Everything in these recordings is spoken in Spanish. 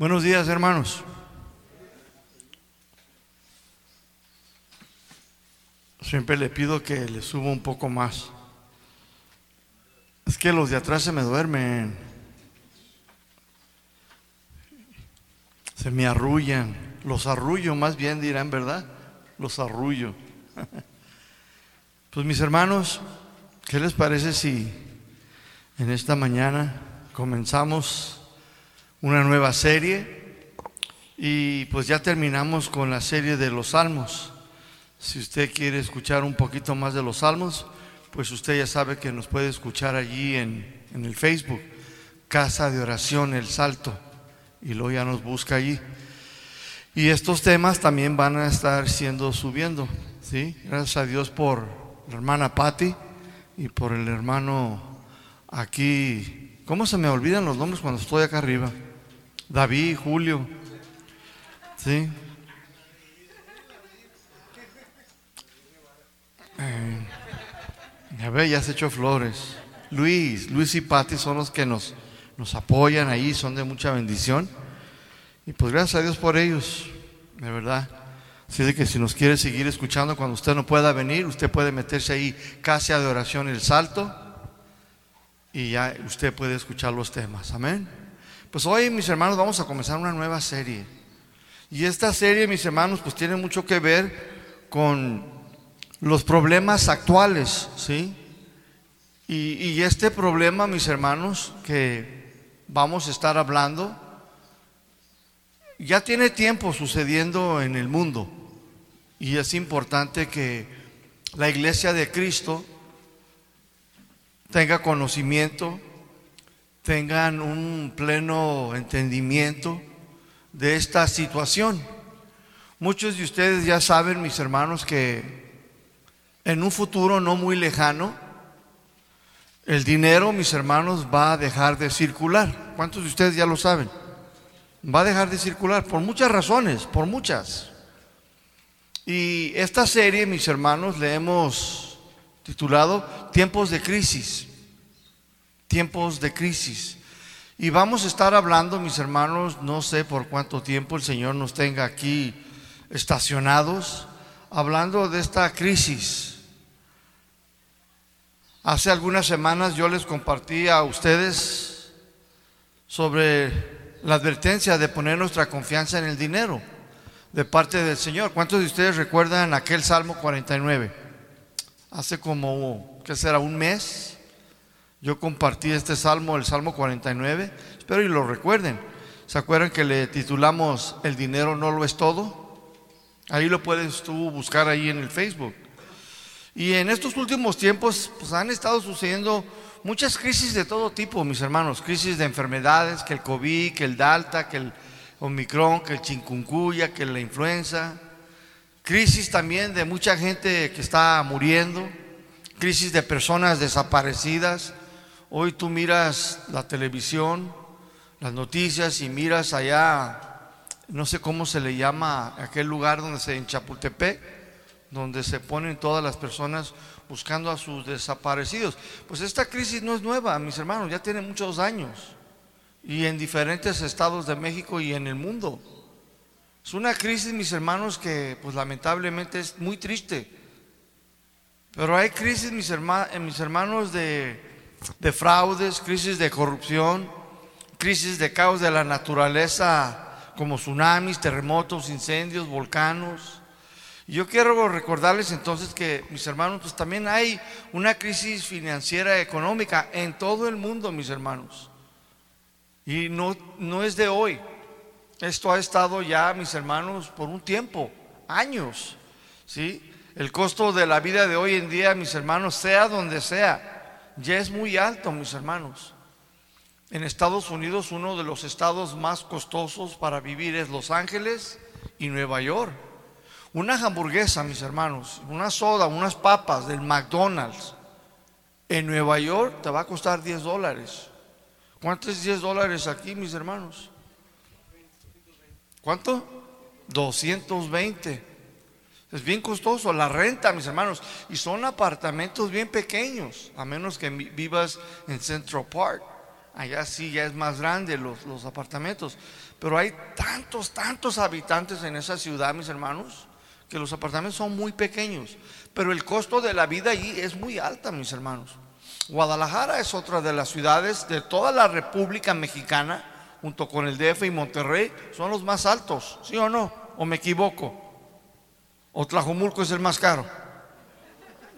Buenos días, hermanos. Siempre le pido que le suba un poco más. Es que los de atrás se me duermen. Se me arrullan. Los arrullo, más bien dirán, ¿verdad? Los arrullo. Pues mis hermanos, ¿qué les parece si en esta mañana comenzamos una nueva serie? Y pues ya terminamos con la serie de los salmos. Si usted quiere escuchar un poquito más de los salmos, pues usted ya sabe que nos puede escuchar allí en, en el Facebook, Casa de Oración El Salto, y luego ya nos busca allí. Y estos temas también van a estar siendo subiendo, ¿sí? Gracias a Dios por la hermana Patti y por el hermano aquí. ¿Cómo se me olvidan los nombres cuando estoy acá arriba? David, Julio. ¿Sí? Eh, ya ve, ya se echó flores. Luis, Luis y Patti son los que nos, nos apoyan ahí, son de mucha bendición. Y pues gracias a Dios por ellos, de verdad. Así de que si nos quiere seguir escuchando cuando usted no pueda venir, usted puede meterse ahí, Casa de Oración El Salto, y ya usted puede escuchar los temas. Amén. Pues hoy, mis hermanos, vamos a comenzar una nueva serie. Y esta serie, mis hermanos, pues tiene mucho que ver con los problemas actuales, ¿sí? Y, y este problema, mis hermanos, que vamos a estar hablando, ya tiene tiempo sucediendo en el mundo. Y es importante que la iglesia de Cristo tenga conocimiento, tengan un pleno entendimiento de esta situación. Muchos de ustedes ya saben, mis hermanos, que en un futuro no muy lejano, el dinero, mis hermanos, va a dejar de circular. ¿Cuántos de ustedes ya lo saben? Va a dejar de circular por muchas razones, por muchas. Y esta serie, mis hermanos, le hemos titulado Tiempos de Crisis. Tiempos de Crisis. Y vamos a estar hablando, mis hermanos, no sé por cuánto tiempo el Señor nos tenga aquí estacionados, hablando de esta crisis. Hace algunas semanas yo les compartí a ustedes sobre la advertencia de poner nuestra confianza en el dinero de parte del Señor. ¿Cuántos de ustedes recuerdan aquel Salmo 49? Hace como, ¿qué será? Un mes. Yo compartí este salmo, el Salmo 49. Espero y lo recuerden. ¿Se acuerdan que le titulamos El dinero no lo es todo? Ahí lo puedes tú buscar ahí en el Facebook. Y en estos últimos tiempos pues han estado sucediendo muchas crisis de todo tipo, mis hermanos. Crisis de enfermedades, que el COVID, que el Delta, que el Omicron, que el chikungunya, que la influenza, crisis también de mucha gente que está muriendo, crisis de personas desaparecidas. Hoy tú miras la televisión, las noticias y miras allá, no sé cómo se le llama aquel lugar donde se en Chapultepec, donde se ponen todas las personas buscando a sus desaparecidos. Pues esta crisis no es nueva, mis hermanos, ya tiene muchos años y en diferentes estados de México y en el mundo. Es una crisis, mis hermanos, que pues lamentablemente es muy triste. Pero hay crisis, mis, mis hermanos, de, de fraudes, crisis de corrupción, crisis de caos de la naturaleza, como tsunamis, terremotos, incendios, volcanos. Yo quiero recordarles entonces que, mis hermanos, pues también hay una crisis financiera económica en todo el mundo, mis hermanos. Y no, no es de hoy. Esto ha estado ya, mis hermanos, por un tiempo, años. ¿sí? El costo de la vida de hoy en día, mis hermanos, sea donde sea, ya es muy alto, mis hermanos. En Estados Unidos, uno de los estados más costosos para vivir es Los Ángeles y Nueva York. Una hamburguesa, mis hermanos, una soda, unas papas del McDonald's en Nueva York te va a costar 10 dólares. ¿Cuánto es 10 dólares aquí, mis hermanos? ¿Cuánto? 220. Es bien costoso la renta, mis hermanos. Y son apartamentos bien pequeños, a menos que vivas en Central Park. Allá sí ya es más grande los, los apartamentos. Pero hay tantos, tantos habitantes en esa ciudad, mis hermanos, que los apartamentos son muy pequeños. Pero el costo de la vida allí es muy alta, mis hermanos. Guadalajara es otra de las ciudades de toda la República Mexicana, junto con el DF y Monterrey, son los más altos, ¿sí o no? ¿O me equivoco? ¿O Tlajomulco es el más caro?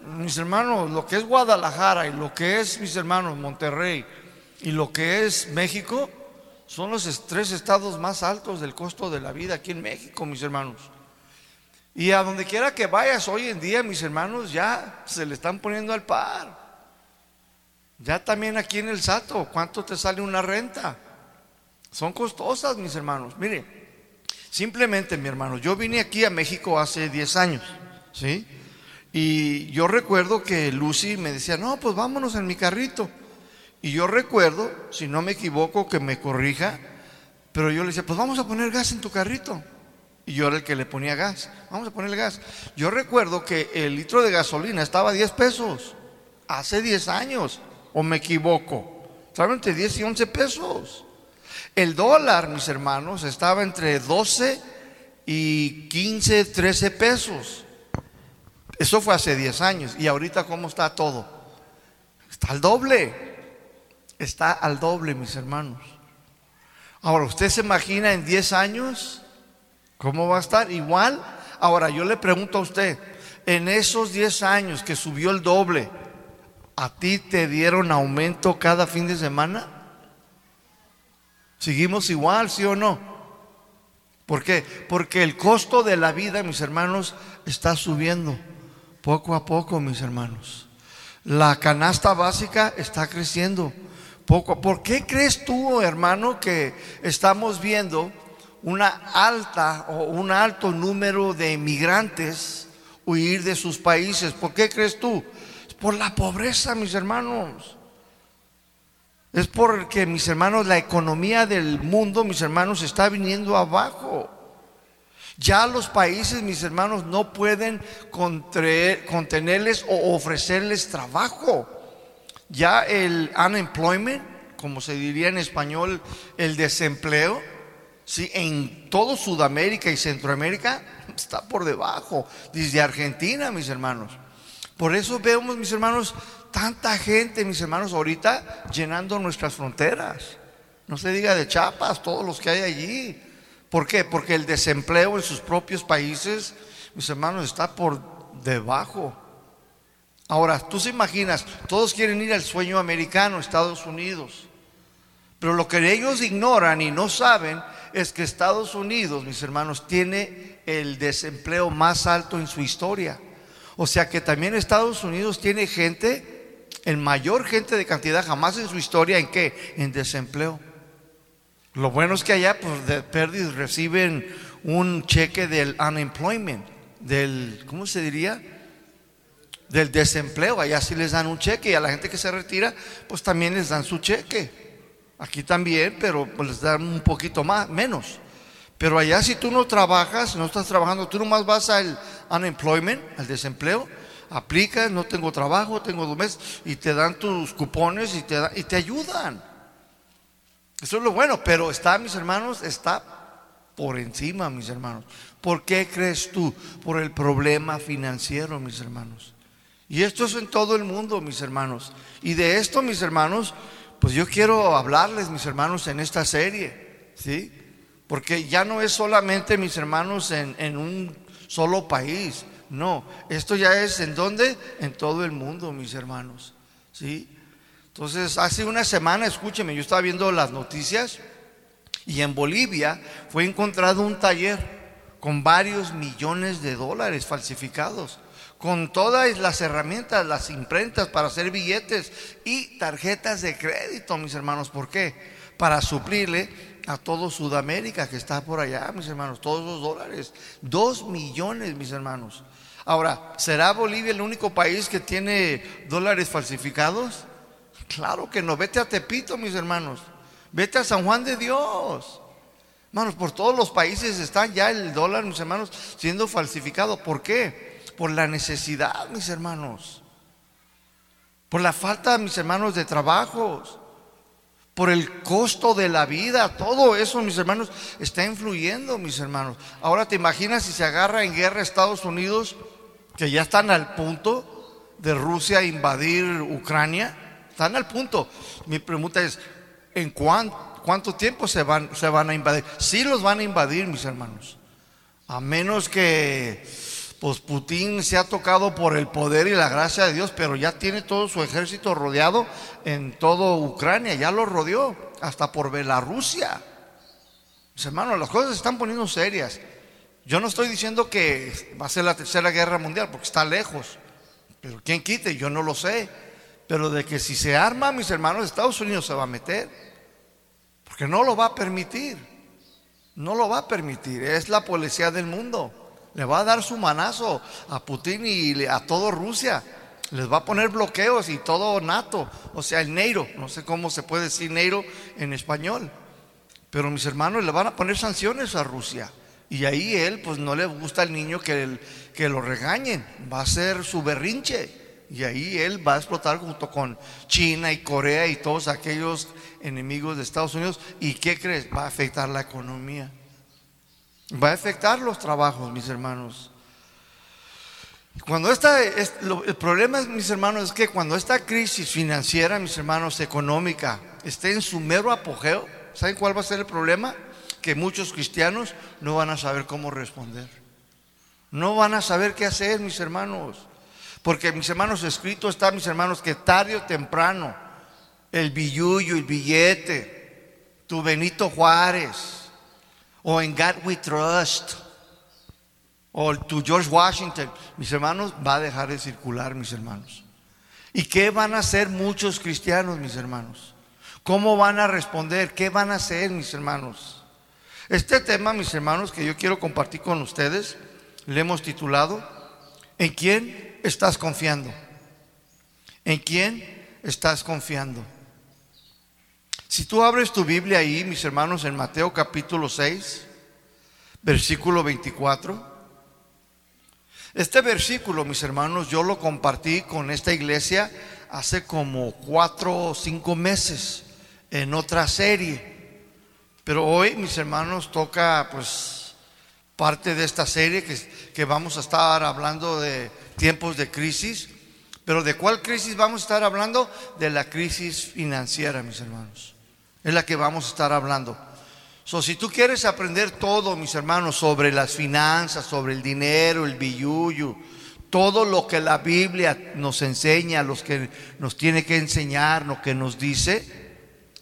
Mis hermanos, lo que es Guadalajara y lo que es, mis hermanos, Monterrey y lo que es México, son los tres estados más altos del costo de la vida aquí en México, mis hermanos. Y a donde quiera que vayas hoy en día, mis hermanos, ya se le están poniendo al par. Ya también aquí en el Sato, ¿cuánto te sale una renta? Son costosas, mis hermanos. Mire, simplemente, mi hermano, yo vine aquí a México hace 10 años, ¿sí? Y yo recuerdo que Lucy me decía, no, pues vámonos en mi carrito. Y yo recuerdo, si no me equivoco, que me corrija, pero yo le decía, pues vamos a poner gas en tu carrito. Y yo era el que le ponía gas. Vamos a ponerle gas. Yo recuerdo que el litro de gasolina estaba a 10 pesos. Hace 10 años o me equivoco? Entre 10 y 11 pesos. El dólar, mis hermanos, estaba entre 12 y 15, 13 pesos. Eso fue hace 10 años. ¿Y ahorita cómo está todo? Está al doble. Está al doble, mis hermanos. Ahora, ¿usted se imagina en 10 años cómo va a estar? Igual. Ahora, yo le pregunto a usted, en esos 10 años que subió el doble, ¿A ti te dieron aumento cada fin de semana? ¿Seguimos igual, sí o no? ¿Por qué? Porque el costo de la vida, mis hermanos, está subiendo poco a poco, mis hermanos. La canasta básica está creciendo poco. ¿Por qué crees tú, hermano, que estamos viendo una alta o un alto número de inmigrantes huir de sus países? ¿Por qué crees tú? por la pobreza, mis hermanos. Es porque, mis hermanos, la economía del mundo, mis hermanos, está viniendo abajo. Ya los países, mis hermanos, no pueden contenerles o ofrecerles trabajo. Ya el unemployment, como se diría en español, el desempleo, ¿sí? en todo Sudamérica y Centroamérica está por debajo. Desde Argentina, mis hermanos. Por eso vemos, mis hermanos, tanta gente, mis hermanos, ahorita llenando nuestras fronteras. No se diga de chapas, todos los que hay allí. ¿Por qué? Porque el desempleo en sus propios países, mis hermanos, está por debajo. Ahora, tú se imaginas, todos quieren ir al sueño americano, Estados Unidos. Pero lo que ellos ignoran y no saben es que Estados Unidos, mis hermanos, tiene el desempleo más alto en su historia. O sea que también Estados Unidos tiene gente, el mayor gente de cantidad jamás en su historia, ¿en qué? En desempleo. Lo bueno es que allá, pues, de pérdidas reciben un cheque del unemployment, del, ¿cómo se diría? Del desempleo. Allá sí les dan un cheque y a la gente que se retira, pues también les dan su cheque. Aquí también, pero pues les dan un poquito más, menos. Pero allá si tú no trabajas, no estás trabajando, tú nomás vas al unemployment, al desempleo, aplicas, no tengo trabajo, tengo dos meses, y te dan tus cupones y te, y te ayudan. Eso es lo bueno, pero está, mis hermanos, está por encima, mis hermanos. ¿Por qué crees tú? Por el problema financiero, mis hermanos. Y esto es en todo el mundo, mis hermanos. Y de esto, mis hermanos, pues yo quiero hablarles, mis hermanos, en esta serie, ¿sí? Porque ya no es solamente, mis hermanos, en, un solo país. No, esto ya es en dónde? En todo el mundo, mis hermanos. ¿Sí? Entonces, hace una semana, escúcheme, yo estaba viendo las noticias y en Bolivia fue encontrado un taller con varios millones de dólares falsificados, con todas las herramientas, las imprentas para hacer billetes y tarjetas de crédito, mis hermanos. ¿Por qué? Para suplirle a todo Sudamérica que está por allá, mis hermanos, todos los dólares. Dos millones, mis hermanos. Ahora, ¿será Bolivia el único país que tiene dólares falsificados? Claro que no. Vete a Tepito, mis hermanos. Vete a San Juan de Dios. Hermanos, por todos los países está ya el dólar, mis hermanos, siendo falsificado. ¿Por qué? Por la necesidad, mis hermanos. Por la falta, mis hermanos, de trabajos por el costo de la vida, todo eso, mis hermanos, está influyendo, mis hermanos. Ahora te imaginas si se agarra en guerra Estados Unidos, que ya están al punto de Rusia invadir Ucrania, están al punto. Mi pregunta es, ¿en cuánto, tiempo se van, a invadir? Sí los van a invadir, mis hermanos. A menos que pues Putin se ha tocado por el poder y la gracia de Dios, pero ya tiene todo su ejército rodeado en todo Ucrania, ya lo rodeó, hasta por Bielorrusia. Mis hermanos, las cosas se están poniendo serias. Yo no estoy diciendo que va a ser la tercera guerra mundial, porque está lejos. Pero quién quite, yo no lo sé. Pero de que si se arma, mis hermanos, Estados Unidos se va a meter. Porque no lo va a permitir. No lo va a permitir. Es la policía del mundo. Le va a dar su manazo a Putin y a todo Rusia. Les va a poner bloqueos y todo NATO, o sea, el Neiro, no sé cómo se puede decir Neiro en español. Pero mis hermanos le van a poner sanciones a Rusia. Y ahí él, pues no le gusta al niño que, que lo regañen, va a ser su berrinche. Y ahí él va a explotar junto con China y Corea y todos aquellos enemigos de Estados Unidos. ¿Y qué crees? Va a afectar la economía. Va a afectar los trabajos, mis hermanos. Cuando esta, el problema, mis hermanos, es que cuando esta crisis financiera, mis hermanos, económica, esté en su mero apogeo, ¿saben cuál va a ser el problema? Que muchos cristianos no van a saber cómo responder. No van a saber qué hacer, mis hermanos. Porque, mis hermanos, escrito está, mis hermanos, que tarde o temprano, el billuyo, el billete, tu Benito Juárez, o en God We Trust, o tu George Washington, mis hermanos, va a dejar de circular, mis hermanos. ¿Y qué van a hacer muchos cristianos, mis hermanos? ¿Cómo van a responder? ¿Qué van a hacer, mis hermanos? Este tema, mis hermanos, que yo quiero compartir con ustedes, le hemos titulado, ¿en quién estás confiando? ¿En quién estás confiando? Si tú abres tu Biblia ahí, mis hermanos, en Mateo capítulo 6, versículo 24. Este versículo, mis hermanos, yo lo compartí con esta iglesia hace como cuatro o cinco meses en otra serie. Pero hoy, mis hermanos, toca pues parte de esta serie que, que vamos a estar hablando de tiempos de crisis. Pero ¿de cuál crisis vamos a estar hablando? De la crisis financiera, mis hermanos es la que vamos a estar hablando. So, si tú quieres aprender todo, mis hermanos, sobre las finanzas, sobre el dinero, el billuyo, todo lo que la Biblia nos enseña, los que nos tiene que enseñar, lo que nos dice,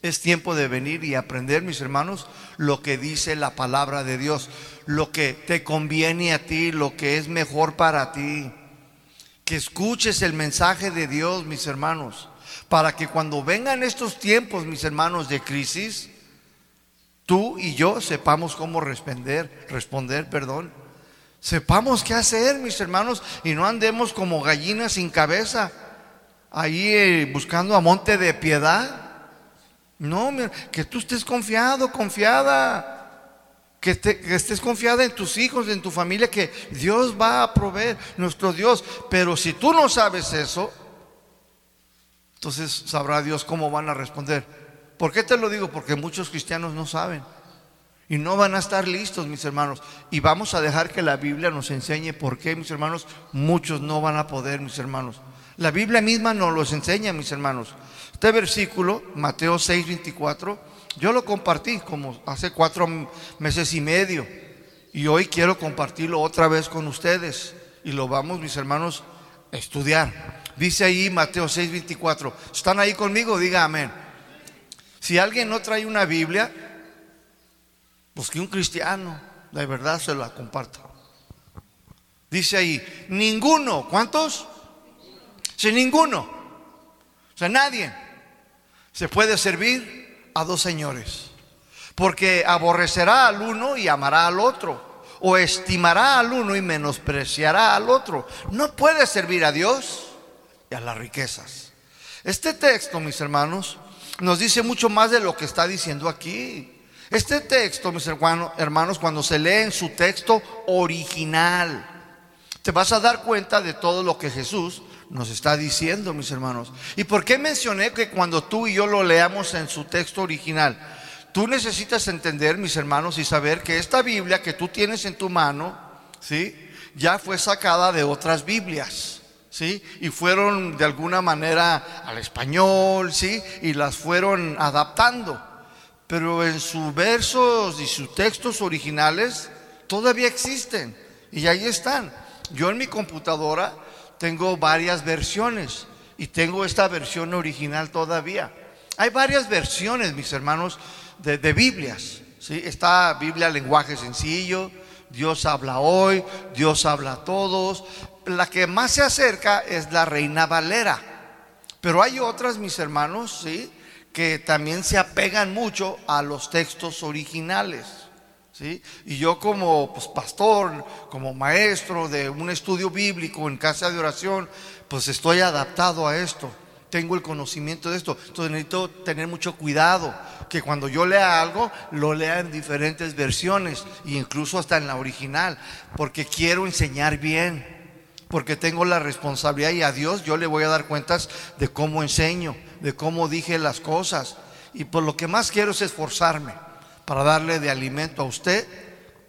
es tiempo de venir y aprender, mis hermanos, lo que dice la palabra de Dios, lo que te conviene a ti, lo que es mejor para ti. Que escuches el mensaje de Dios, mis hermanos para que cuando vengan estos tiempos, mis hermanos, de crisis, tú y yo sepamos cómo responder, responder, perdón. Sepamos qué hacer, mis hermanos, y no andemos como gallinas sin cabeza, ahí eh, buscando a monte de piedad. No, que tú estés confiado, confiada. Que, que, estés confiada en tus hijos, en tu familia, que Dios va a proveer, nuestro Dios. Pero si tú no sabes eso, entonces sabrá Dios cómo van a responder. ¿Por qué te lo digo? Porque muchos cristianos no saben. Y no van a estar listos, mis hermanos. Y vamos a dejar que la Biblia nos enseñe por qué, mis hermanos, muchos no van a poder, mis hermanos. La Biblia misma nos los enseña, mis hermanos. Este versículo, Mateo 6, 24, yo lo compartí como hace cuatro meses y medio. Y hoy quiero compartirlo otra vez con ustedes. Y lo vamos, mis hermanos, a estudiar. Dice ahí Mateo 6:24. ¿Están ahí conmigo? Diga amén. Si alguien no trae una Biblia, pues que un cristiano, de verdad se la comparta. Dice ahí, ninguno, ¿cuántos? Si ninguno, o sea, nadie se puede servir a dos señores, porque aborrecerá al uno y amará al otro, o estimará al uno y menospreciará al otro. No puede servir a Dios y a las riquezas. Este texto, mis hermanos, nos dice mucho más de lo que está diciendo aquí. Este texto, mis hermanos, cuando se lee en su texto original, te vas a dar cuenta de todo lo que Jesús nos está diciendo, mis hermanos. ¿Y por qué mencioné que cuando tú y yo lo leamos en su texto original? Tú necesitas entender, mis hermanos, y saber que esta Biblia que tú tienes en tu mano, ¿sí? Ya fue sacada de otras Biblias, ¿sí? Y fueron de alguna manera al español, ¿sí? Y las fueron adaptando. Pero en sus versos y sus textos originales todavía existen y ahí están. Yo en mi computadora tengo varias versiones y tengo esta versión original todavía. Hay varias versiones, mis hermanos, de, Biblias. ¿sí? Está Biblia lenguaje sencillo, Dios habla hoy, Dios habla a todos. La que más se acerca es la Reina Valera. Pero hay otras, mis hermanos, ¿sí? que también se apegan mucho a los textos originales. Y yo como pues, pastor, como maestro de un estudio bíblico en casa de oración, pues estoy adaptado a esto. Tengo el conocimiento de esto. Entonces necesito tener mucho cuidado que cuando yo lea algo, lo lea en diferentes versiones, e incluso hasta en la original, porque quiero enseñar bien, porque tengo la responsabilidad y a Dios yo le voy a dar cuentas de cómo enseño, de cómo dije las cosas. Y por lo que más quiero es esforzarme para darle de alimento a usted,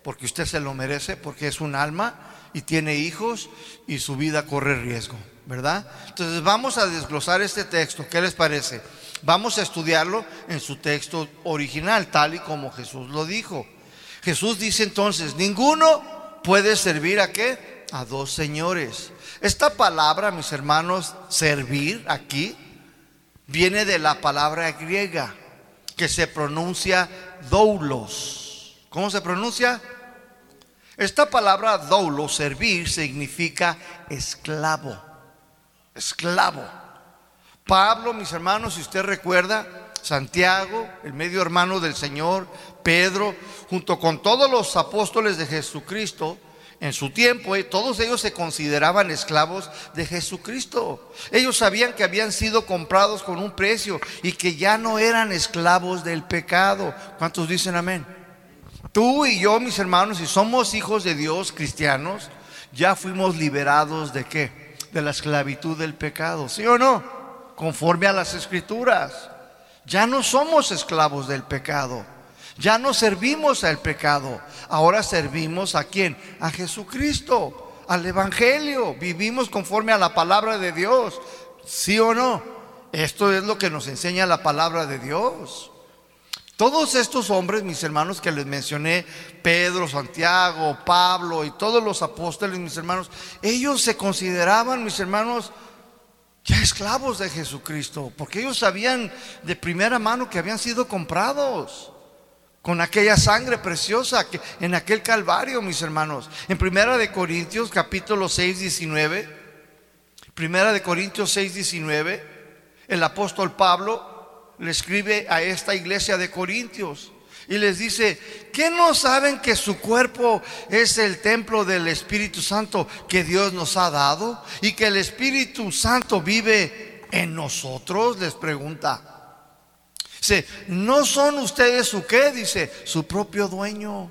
porque usted se lo merece, porque es un alma y tiene hijos y su vida corre riesgo, ¿verdad? Entonces vamos a desglosar este texto, ¿qué les parece? Vamos a estudiarlo en su texto original, tal y como Jesús lo dijo. Jesús dice entonces, ninguno puede servir a qué? A dos señores. Esta palabra, mis hermanos, servir aquí, viene de la palabra griega que se pronuncia doulos. ¿Cómo se pronuncia? Esta palabra doulos, servir, significa esclavo. Esclavo. Pablo, mis hermanos, si usted recuerda, Santiago, el medio hermano del Señor, Pedro, junto con todos los apóstoles de Jesucristo, en su tiempo, eh, todos ellos se consideraban esclavos de Jesucristo. Ellos sabían que habían sido comprados con un precio y que ya no eran esclavos del pecado. ¿Cuántos dicen amén? Tú y yo, mis hermanos, si somos hijos de Dios cristianos, ya fuimos liberados de qué? De la esclavitud del pecado, ¿sí o no? Conforme a las escrituras. Ya no somos esclavos del pecado. Ya no servimos al pecado, ahora servimos a quién? A Jesucristo, al Evangelio. Vivimos conforme a la palabra de Dios, ¿sí o no? Esto es lo que nos enseña la palabra de Dios. Todos estos hombres, mis hermanos que les mencioné, Pedro, Santiago, Pablo y todos los apóstoles, mis hermanos, ellos se consideraban, mis hermanos, ya esclavos de Jesucristo, porque ellos sabían de primera mano que habían sido comprados con aquella sangre preciosa que en aquel Calvario, mis hermanos. En Primera de Corintios, capítulo 6, 19, Primera de Corintios 6, 19, el apóstol Pablo le escribe a esta iglesia de Corintios y les dice, ¿qué no saben que su cuerpo es el templo del Espíritu Santo que Dios nos ha dado y que el Espíritu Santo vive en nosotros? Les pregunta. ¿No son ustedes su qué? Dice, su propio dueño.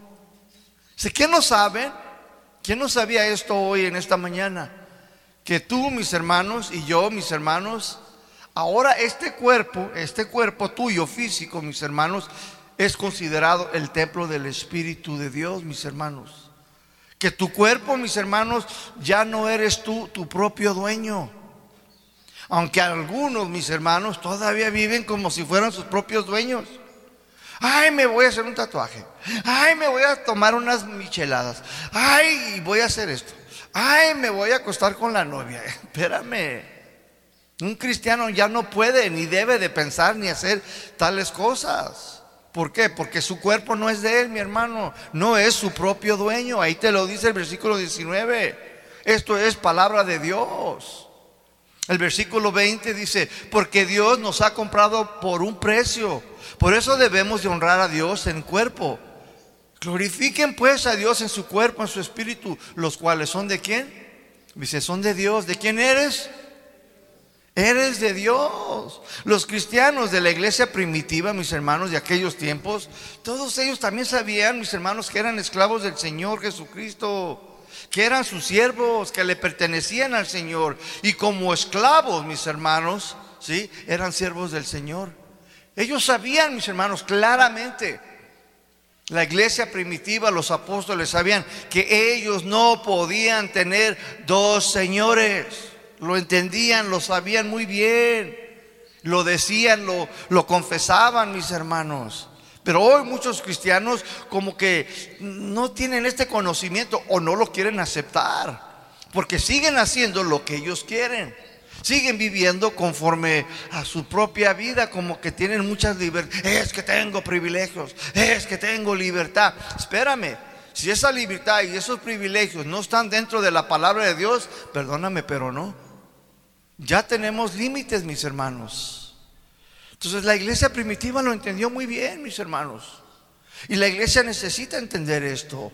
Dice, ¿qué no saben? ¿Quién no sabía esto hoy en esta mañana? Que tú, mis hermanos, y yo, mis hermanos, ahora este cuerpo, este cuerpo tuyo físico, mis hermanos, es considerado el templo del Espíritu de Dios, mis hermanos. Que tu cuerpo, mis hermanos, ya no eres tú tu propio dueño. Aunque algunos, mis hermanos, todavía viven como si fueran sus propios dueños. Ay, me voy a hacer un tatuaje. Ay, me voy a tomar unas micheladas. Ay, voy a hacer esto. Ay, me voy a acostar con la novia. Espérame. Un cristiano ya no puede ni debe de pensar ni hacer tales cosas. ¿Por qué? Porque su cuerpo no es de él, mi hermano. No es su propio dueño. Ahí te lo dice el versículo 19. Esto es palabra de Dios. El versículo 20 dice, porque Dios nos ha comprado por un precio. Por eso debemos de honrar a Dios en cuerpo. Glorifiquen pues a Dios en su cuerpo, en su espíritu, los cuales son de quién? Dice, son de Dios. ¿De quién eres? Eres de Dios. Los cristianos de la iglesia primitiva, mis hermanos de aquellos tiempos, todos ellos también sabían, mis hermanos, que eran esclavos del Señor Jesucristo. Que eran sus siervos, que le pertenecían al Señor. Y como esclavos, mis hermanos, ¿sí? Eran siervos del Señor. Ellos sabían, mis hermanos, claramente. La iglesia primitiva, los apóstoles sabían que ellos no podían tener dos señores. Lo entendían, lo sabían muy bien. Lo decían, lo, lo confesaban, mis hermanos. Pero hoy muchos cristianos como que no tienen este conocimiento o no lo quieren aceptar, porque siguen haciendo lo que ellos quieren. Siguen viviendo conforme a su propia vida, como que tienen muchas libertades. Es que tengo privilegios, es que tengo libertad. Espérame, si esa libertad y esos privilegios no están dentro de la palabra de Dios, perdóname, pero no. Ya tenemos límites, mis hermanos. Entonces la iglesia primitiva lo entendió muy bien, mis hermanos. Y la iglesia necesita entender esto.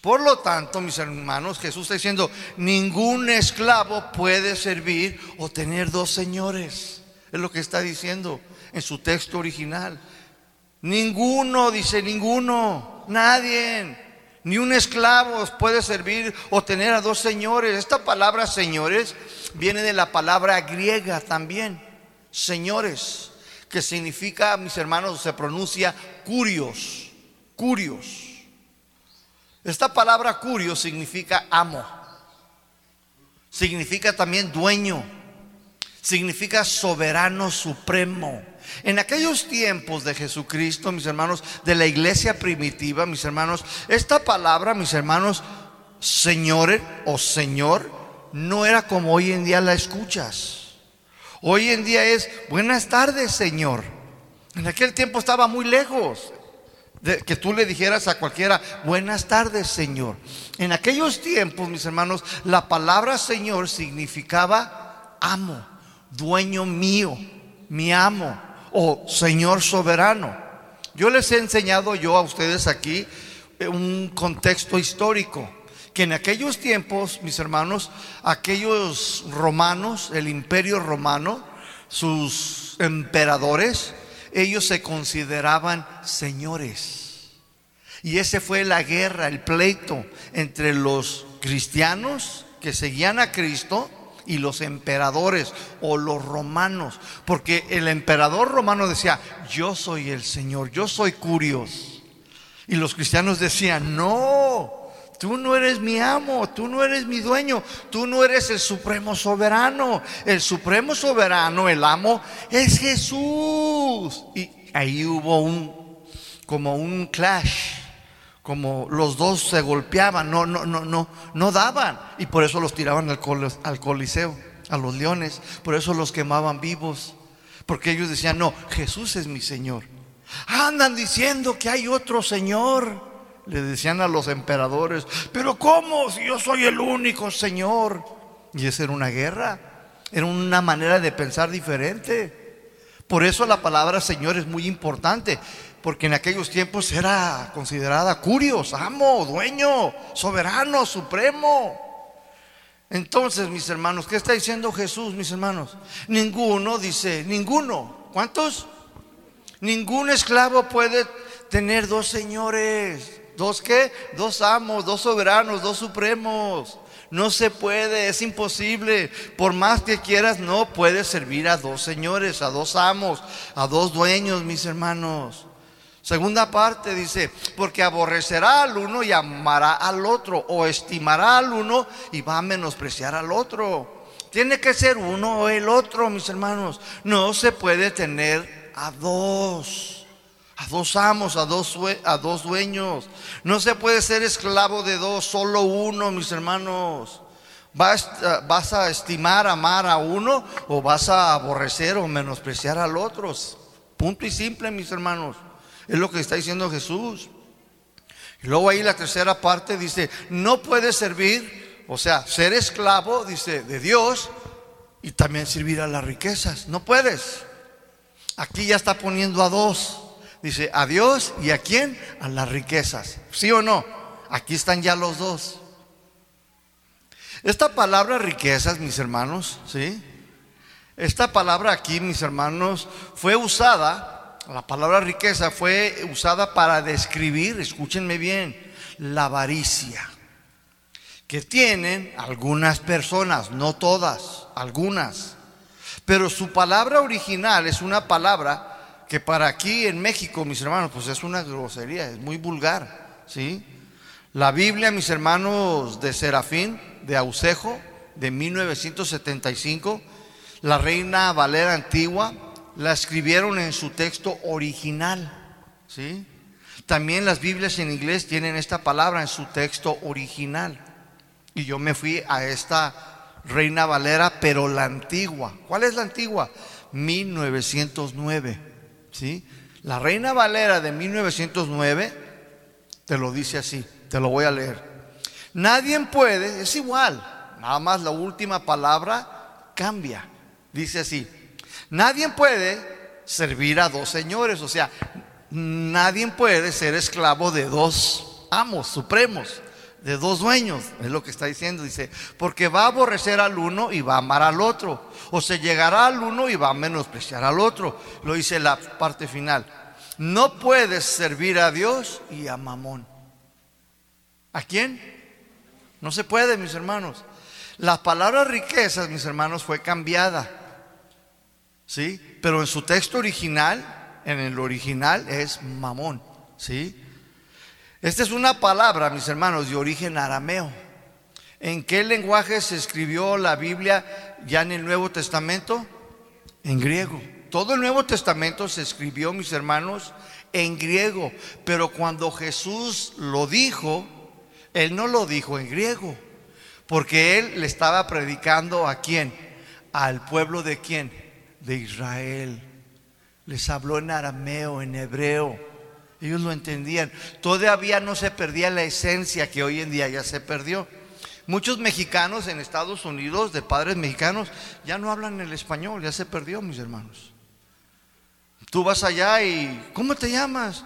Por lo tanto, mis hermanos, Jesús está diciendo, ningún esclavo puede servir o tener dos señores. Es lo que está diciendo en su texto original. Ninguno, dice ninguno, nadie, ni un esclavo puede servir o tener a dos señores. Esta palabra señores viene de la palabra griega también señores, que significa, mis hermanos, se pronuncia curios, curios. Esta palabra curio significa amo, significa también dueño, significa soberano supremo. En aquellos tiempos de Jesucristo, mis hermanos, de la iglesia primitiva, mis hermanos, esta palabra, mis hermanos, señores o señor, no era como hoy en día la escuchas. Hoy en día es, buenas tardes, Señor. En aquel tiempo estaba muy lejos de que tú le dijeras a cualquiera, buenas tardes, Señor. En aquellos tiempos, mis hermanos, la palabra Señor significaba amo, dueño mío, mi amo o Señor soberano. Yo les he enseñado yo a ustedes aquí un contexto histórico que en aquellos tiempos, mis hermanos, aquellos romanos, el imperio romano, sus emperadores, ellos se consideraban señores. Y ese fue la guerra, el pleito entre los cristianos que seguían a Cristo y los emperadores o los romanos. Porque el emperador romano decía, yo soy el Señor, yo soy curios. Y los cristianos decían, no, Tú no eres mi amo, tú no eres mi dueño, tú no eres el supremo soberano. El supremo soberano, el amo, es Jesús. Y ahí hubo un, como un clash, como los dos se golpeaban, no, no, no, no, no daban. Y por eso los tiraban al, al coliseo, a los leones, por eso los quemaban vivos. Porque ellos decían, no, Jesús es mi Señor. Andan diciendo que hay otro Señor le decían a los emperadores, pero ¿cómo si yo soy el único Señor? Y esa era una guerra, era una manera de pensar diferente. Por eso la palabra Señor es muy importante, porque en aquellos tiempos era considerada curios, amo, dueño, soberano, supremo. Entonces, mis hermanos, ¿qué está diciendo Jesús, mis hermanos? Ninguno, dice, ninguno. ¿Cuántos? Ningún esclavo puede tener dos señores. ¿Dos qué? Dos amos, dos soberanos, dos supremos. No se puede, es imposible. Por más que quieras, no puedes servir a dos señores, a dos amos, a dos dueños, mis hermanos. Segunda parte dice, porque aborrecerá al uno y amará al otro, o estimará al uno y va a menospreciar al otro. Tiene que ser uno o el otro, mis hermanos. No se puede tener a dos a dos amos, a dos, a dos dueños. No se puede ser esclavo de dos, solo uno, mis hermanos. ¿Vas, ¿Vas, a estimar, amar a uno o vas a aborrecer o menospreciar al otro? Punto y simple, mis hermanos. Es lo que está diciendo Jesús. Y luego ahí la tercera parte dice, no puedes servir, o sea, ser esclavo, dice, de Dios y también servir a las riquezas. No puedes. Aquí ya está poniendo a dos. Dice, a Dios y a quién? A las riquezas. ¿Sí o no? Aquí están ya los dos. Esta palabra riquezas, mis hermanos, ¿sí? Esta palabra aquí, mis hermanos, fue usada, la palabra riqueza fue usada para describir, escúchenme bien, la avaricia. que tienen algunas personas, no todas, algunas. Pero su palabra original es una palabra que para aquí en México, mis hermanos, pues es una grosería, es muy vulgar, ¿sí? La Biblia, mis hermanos de Serafín, de Ausejo, de 1975, la Reina Valera Antigua, la escribieron en su texto original, ¿sí? También las Biblias en inglés tienen esta palabra en su texto original. Y yo me fui a esta Reina Valera, pero la antigua. ¿Cuál es la antigua? 1909. ¿Sí? La Reina Valera de 1909 te lo dice así, te lo voy a leer. Nadie puede, es igual, nada más la última palabra cambia. Dice así, nadie puede servir a dos señores, o sea, nadie puede ser esclavo de dos amos supremos, de dos dueños, es lo que está diciendo, dice, porque va a aborrecer al uno y va a amar al otro, o se llegará al uno y va a menospreciar al otro, lo dice la parte final. No puedes servir a Dios y a Mamón. ¿A quién? No se puede, mis hermanos. La palabra riquezas, mis hermanos, fue cambiada. ¿Sí? Pero en su texto original en el original es mamón, ¿sí? Esta es una palabra, mis hermanos, de origen arameo. ¿En qué lenguaje se escribió la Biblia ya en el Nuevo Testamento? En griego. Todo el Nuevo Testamento se escribió, mis hermanos, en griego. Pero cuando Jesús lo dijo, Él no lo dijo en griego. Porque Él le estaba predicando a quién? Al pueblo de quién? De Israel les habló en arameo, en hebreo. Ellos lo entendían. Todavía no se perdía la esencia que hoy en día ya se perdió. Muchos mexicanos en Estados Unidos, de padres mexicanos, ya no hablan el español, ya se perdió, mis hermanos. Tú vas allá y, ¿cómo te llamas?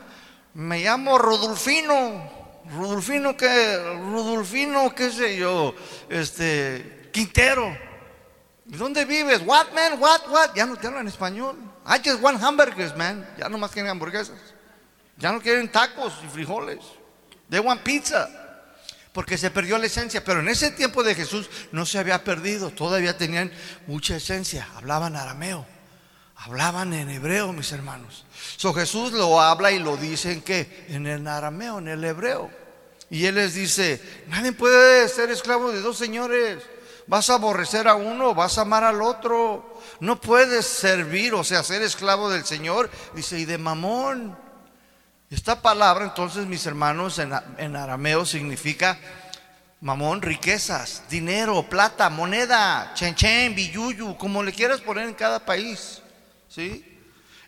Me llamo Rodolfino. Rodolfino, ¿qué? Rodolfino, qué sé yo, este, Quintero. ¿Dónde vives? What, man? What, what? Ya no te hablan español. I just want hamburgers, man. Ya no más quieren hamburguesas. Ya no quieren tacos y frijoles. They want pizza. Porque se perdió la esencia. Pero en ese tiempo de Jesús no se había perdido. Todavía tenían mucha esencia. Hablaban arameo. Hablaban en hebreo, mis hermanos. So Jesús lo habla y lo dice en qué? En el arameo, en el hebreo. Y él les dice: Nadie puede ser esclavo de dos señores. Vas a aborrecer a uno, vas a amar al otro. No puedes servir, o sea, ser esclavo del Señor. Dice, y de mamón. Esta palabra, entonces, mis hermanos, en, arameo significa mamón, riquezas, dinero, plata, moneda, chen chen, biyuyu, como le quieras poner en cada país. ¿Sí?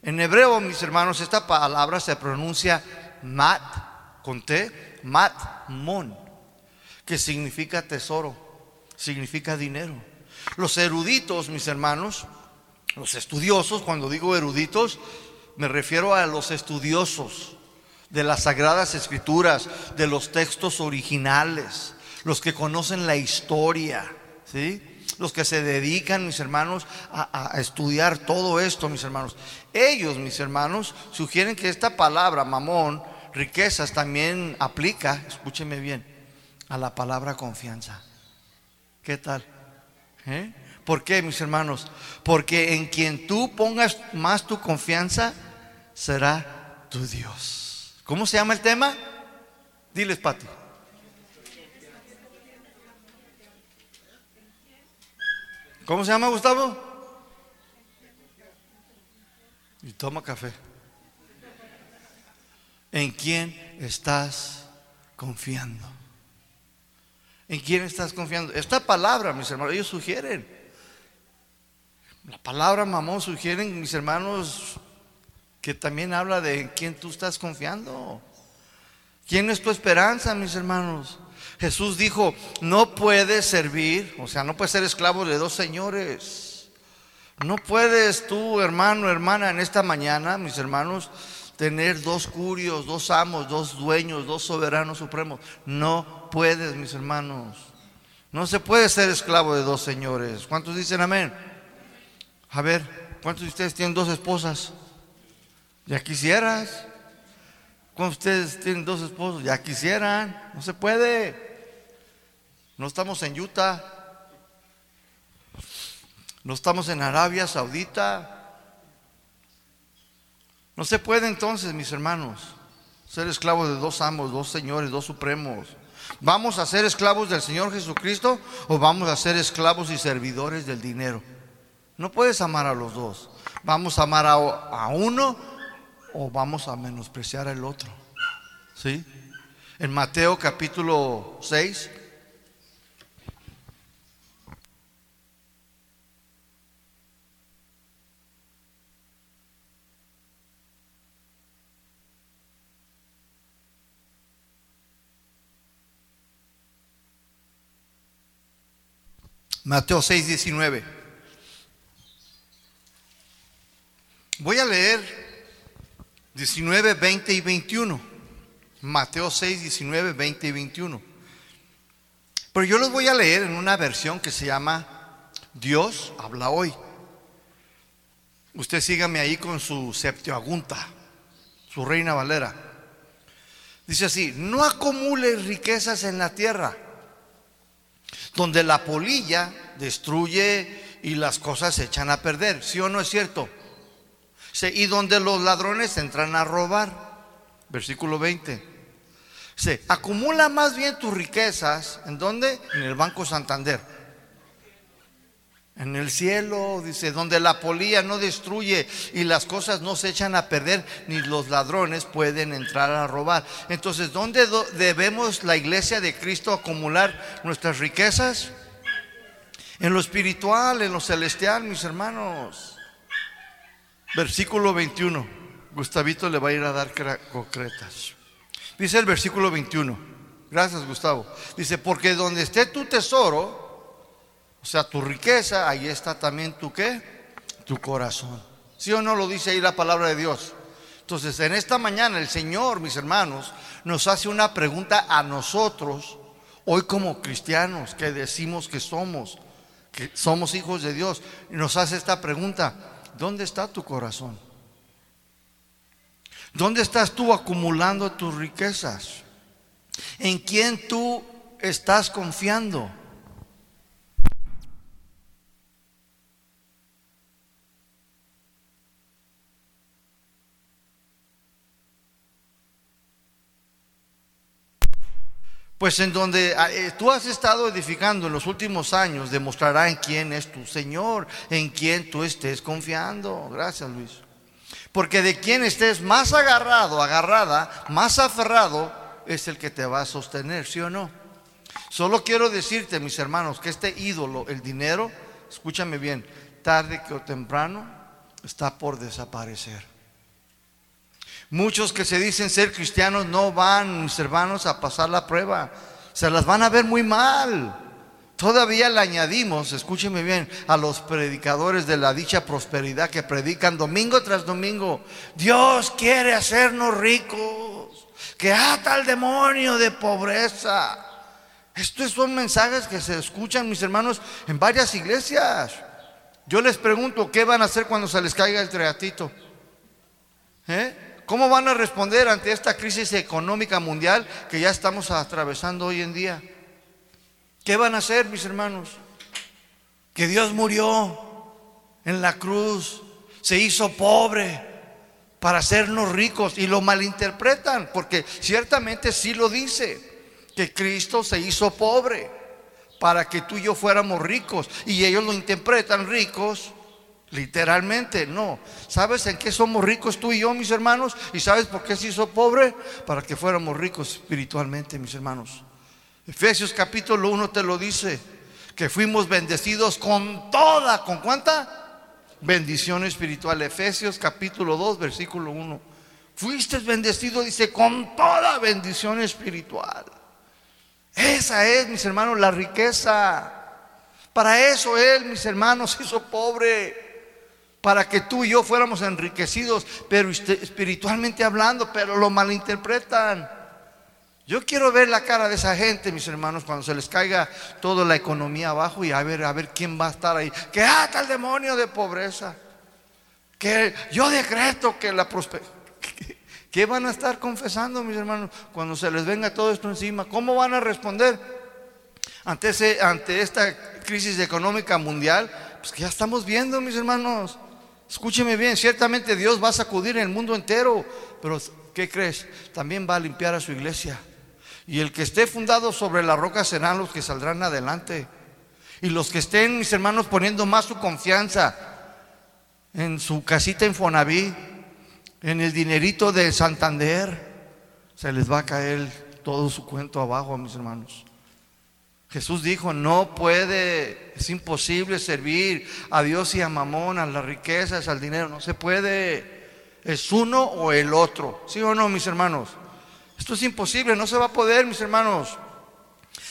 En hebreo, mis hermanos, esta palabra se pronuncia mat, con T, mat, mon, que significa tesoro, significa dinero. Los eruditos, mis hermanos, los estudiosos, cuando digo eruditos, me refiero a los estudiosos de las sagradas escrituras, de los textos originales, los que conocen la historia, ¿sí? Los que se dedican, mis hermanos, a, estudiar todo esto, mis hermanos. Ellos, mis hermanos, sugieren que esta palabra, mamón, riquezas, también aplica, escúcheme bien, a la palabra confianza. ¿Qué tal? ¿Eh? ¿Por qué, mis hermanos? Porque en quien tú pongas más tu confianza será tu Dios. ¿Cómo se llama el tema? Diles, Pati. ¿Cómo se llama, Gustavo? Y toma café. ¿En quién estás confiando? ¿En quién estás confiando? Esta palabra, mis hermanos, ellos sugieren la palabra mamón sugieren, mis hermanos, que también habla de quién tú estás confiando. ¿Quién es tu esperanza, mis hermanos? Jesús dijo, no puedes servir, o sea, no puedes ser esclavo de dos señores. No puedes tú, hermano, hermana, en esta mañana, mis hermanos, tener dos curios, dos amos, dos dueños, dos soberanos supremos. No puedes, mis hermanos. No se puede ser esclavo de dos señores. ¿Cuántos dicen amén? A ver, ¿cuántos de ustedes tienen dos esposas? Ya quisieras. ¿Cuántos de ustedes tienen dos esposos? Ya quisieran. No se puede. No estamos en Utah. No estamos en Arabia Saudita. No se puede entonces, mis hermanos, ser esclavos de dos amos, dos señores, dos supremos. ¿Vamos a ser esclavos del Señor Jesucristo o vamos a ser esclavos y servidores del dinero? No puedes amar a los dos. ¿Vamos a amar a, uno o vamos a menospreciar al otro? ¿Sí? En Mateo capítulo 6, Mateo 6, 19. Voy a leer 19, 20 y 21. Mateo 6, 19, 20 y 21. Pero yo los voy a leer en una versión que se llama Dios habla hoy. Usted sígame ahí con su Septuagunta, su Reina Valera. Dice así, no acumule riquezas en la tierra donde la polilla destruye y las cosas se echan a perder, ¿sí o no es cierto? Y donde los ladrones entran a robar, versículo 20. Se acumula más bien tus riquezas, ¿en dónde? En el Banco Santander. En el cielo, dice, donde la polilla no destruye y las cosas no se echan a perder, ni los ladrones pueden entrar a robar. Entonces, ¿dónde debemos la iglesia de Cristo acumular nuestras riquezas? En lo espiritual, en lo celestial, mis hermanos. Versículo 21. Gustavito le va a ir a dar concretas. Dice el versículo 21. Gracias, Gustavo. Dice, porque donde esté tu tesoro, o sea, tu riqueza, ahí está también tu qué? Tu corazón. ¿Sí o no lo dice ahí la palabra de Dios? Entonces, en esta mañana el Señor, mis hermanos, nos hace una pregunta a nosotros, hoy como cristianos, que decimos que somos, que somos hijos de Dios, y nos hace esta pregunta, ¿dónde está tu corazón? ¿Dónde estás tú acumulando tus riquezas? ¿En quién tú estás confiando? Pues en donde ah, eh, tú has estado edificando en los últimos años, demostrará en quién es tu Señor, en quién tú estés confiando. Gracias, Luis. Porque de quien estés más agarrado, agarrada, más aferrado, es el que te va a sostener, ¿sí o no? Solo quiero decirte, mis hermanos, que este ídolo, el dinero, escúchame bien, tarde que o temprano, está por desaparecer. Muchos que se dicen ser cristianos no van, mis hermanos, a pasar la prueba. Se las van a ver muy mal. Todavía le añadimos, escúcheme bien, a los predicadores de la dicha prosperidad que predican domingo tras domingo. Dios quiere hacernos ricos, que ata al demonio de pobreza. Estos son mensajes que se escuchan, mis hermanos, en varias iglesias. Yo les pregunto, ¿qué van a hacer cuando se les caiga el treatito? ¿Eh? ¿Cómo van a responder ante esta crisis económica mundial que ya estamos atravesando hoy en día? ¿Qué van a hacer, mis hermanos? Que Dios murió en la cruz, se hizo pobre para hacernos ricos y lo malinterpretan, porque ciertamente sí lo dice, que Cristo se hizo pobre para que tú y yo fuéramos ricos y ellos lo interpretan ricos Literalmente, no. ¿Sabes en qué somos ricos tú y yo, mis hermanos? ¿Y sabes por qué se hizo pobre? Para que fuéramos ricos espiritualmente, mis hermanos. Efesios capítulo 1 te lo dice, que fuimos bendecidos con toda, ¿con cuánta? Bendición espiritual. Efesios capítulo 2, versículo 1. Fuiste bendecido, dice, con toda bendición espiritual. Esa es, mis hermanos, la riqueza. Para eso Él, mis hermanos, hizo pobre para que tú y yo fuéramos enriquecidos, pero espiritualmente hablando, pero lo malinterpretan. Yo quiero ver la cara de esa gente, mis hermanos, cuando se les caiga toda la economía abajo y a ver, a ver quién va a estar ahí. Que ata el demonio de pobreza. Que yo decreto que la prosperidad. ¿Qué van a estar confesando, mis hermanos, cuando se les venga todo esto encima? ¿Cómo van a responder? ante, ese, ante esta crisis económica mundial, pues que ya estamos viendo, mis hermanos. Escúcheme bien, ciertamente Dios va a sacudir el mundo entero, pero ¿qué crees? También va a limpiar a su iglesia. Y el que esté fundado sobre la roca serán los que saldrán adelante. Y los que estén, mis hermanos, poniendo más su confianza en su casita en Fonaví, en el dinerito de Santander, se les va a caer todo su cuento abajo, mis hermanos. Jesús dijo, no puede, es imposible servir a Dios y a Mamón, a las riquezas, al dinero, no se puede. Es uno o el otro, ¿sí o no, mis hermanos? Esto es imposible, no se va a poder, mis hermanos.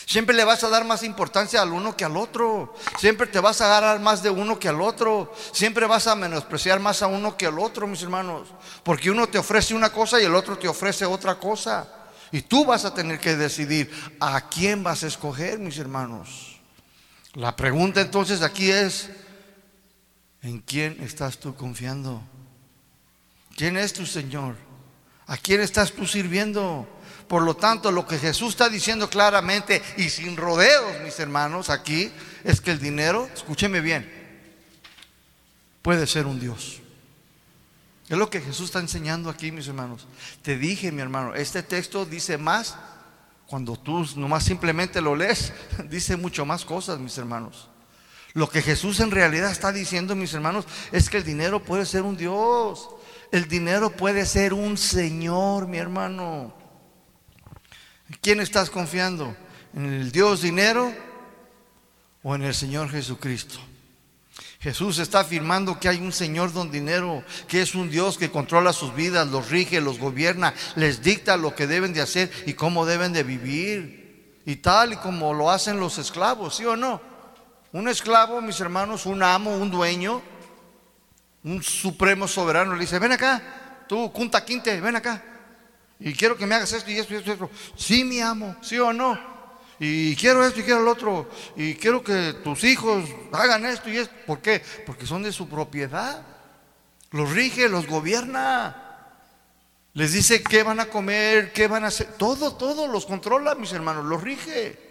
Siempre le vas a dar más importancia al uno que al otro. Siempre te vas a agarrar más de uno que al otro. Siempre vas a menospreciar más a uno que al otro, mis hermanos. Porque uno te ofrece una cosa y el otro te ofrece otra cosa. Y tú vas a tener que decidir a quién vas a escoger, mis hermanos. La pregunta entonces aquí es, ¿en quién estás tú confiando? ¿Quién es tu Señor? ¿A quién estás tú sirviendo? Por lo tanto, lo que Jesús está diciendo claramente y sin rodeos, mis hermanos, aquí, es que el dinero, escúcheme bien, puede ser un Dios. Es lo que Jesús está enseñando aquí, mis hermanos. Te dije, mi hermano, este texto dice más, cuando tú nomás simplemente lo lees, dice mucho más cosas, mis hermanos. Lo que Jesús en realidad está diciendo, mis hermanos, es que el dinero puede ser un Dios. El dinero puede ser un Señor, mi hermano. ¿En quién estás confiando? ¿En el Dios dinero o en el Señor Jesucristo? Jesús está afirmando que hay un Señor don dinero, que es un Dios que controla sus vidas, los rige, los gobierna, les dicta lo que deben de hacer y cómo deben de vivir. Y tal y como lo hacen los esclavos, ¿sí o no? Un esclavo, mis hermanos, un amo, un dueño, un supremo soberano le dice, ven acá, tú, Kunta Quinte, ven acá. Y quiero que me hagas esto y esto y esto y esto. Sí, mi amo, sí o no. Y quiero esto y quiero lo otro. Y quiero que tus hijos hagan esto y esto. ¿Por qué? Porque son de su propiedad. Los rige, los gobierna. Les dice qué van a comer, qué van a hacer. Todo, todo los controla, mis hermanos, los rige.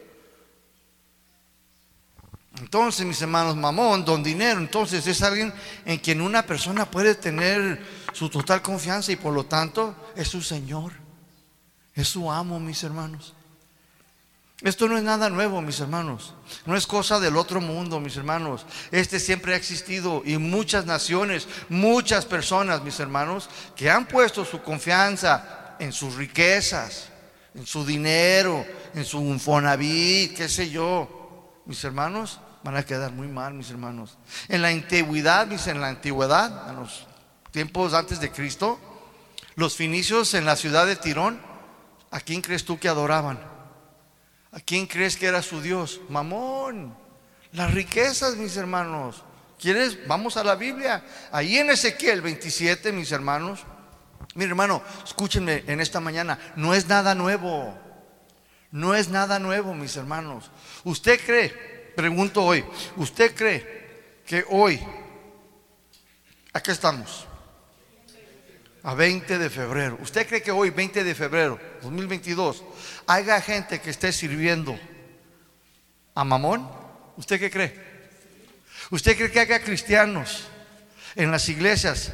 Entonces, mis hermanos, mamón, don dinero, entonces es alguien en quien una persona puede tener su total confianza y por lo tanto es su Señor, es su amo, mis hermanos. Esto no es nada nuevo, mis hermanos. No es cosa del otro mundo, mis hermanos. Este siempre ha existido y muchas naciones, muchas personas, mis hermanos, que han puesto su confianza en sus riquezas, en su dinero, en su Infonavit, qué sé yo. Mis hermanos, van a quedar muy mal, mis hermanos. En la antigüedad, en la antigüedad, en los tiempos antes de Cristo, los finicios en la ciudad de Tirón, ¿a quién crees tú que adoraban? ¿A quién crees que era su Dios? Mamón. Las riquezas, mis hermanos. ¿Quieres? Vamos a la Biblia. Ahí en Ezequiel 27, mis hermanos. Mi hermano, escúchenme en esta mañana. No es nada nuevo. No es nada nuevo, mis hermanos. ¿Usted cree pregunto hoy, ¿usted cree que hoy, aquí estamos, a 20 de febrero, ¿usted cree que hoy, 20 de febrero, 2022, haya gente que esté sirviendo a Mamón? ¿Usted qué cree? ¿Usted cree que haya cristianos en las iglesias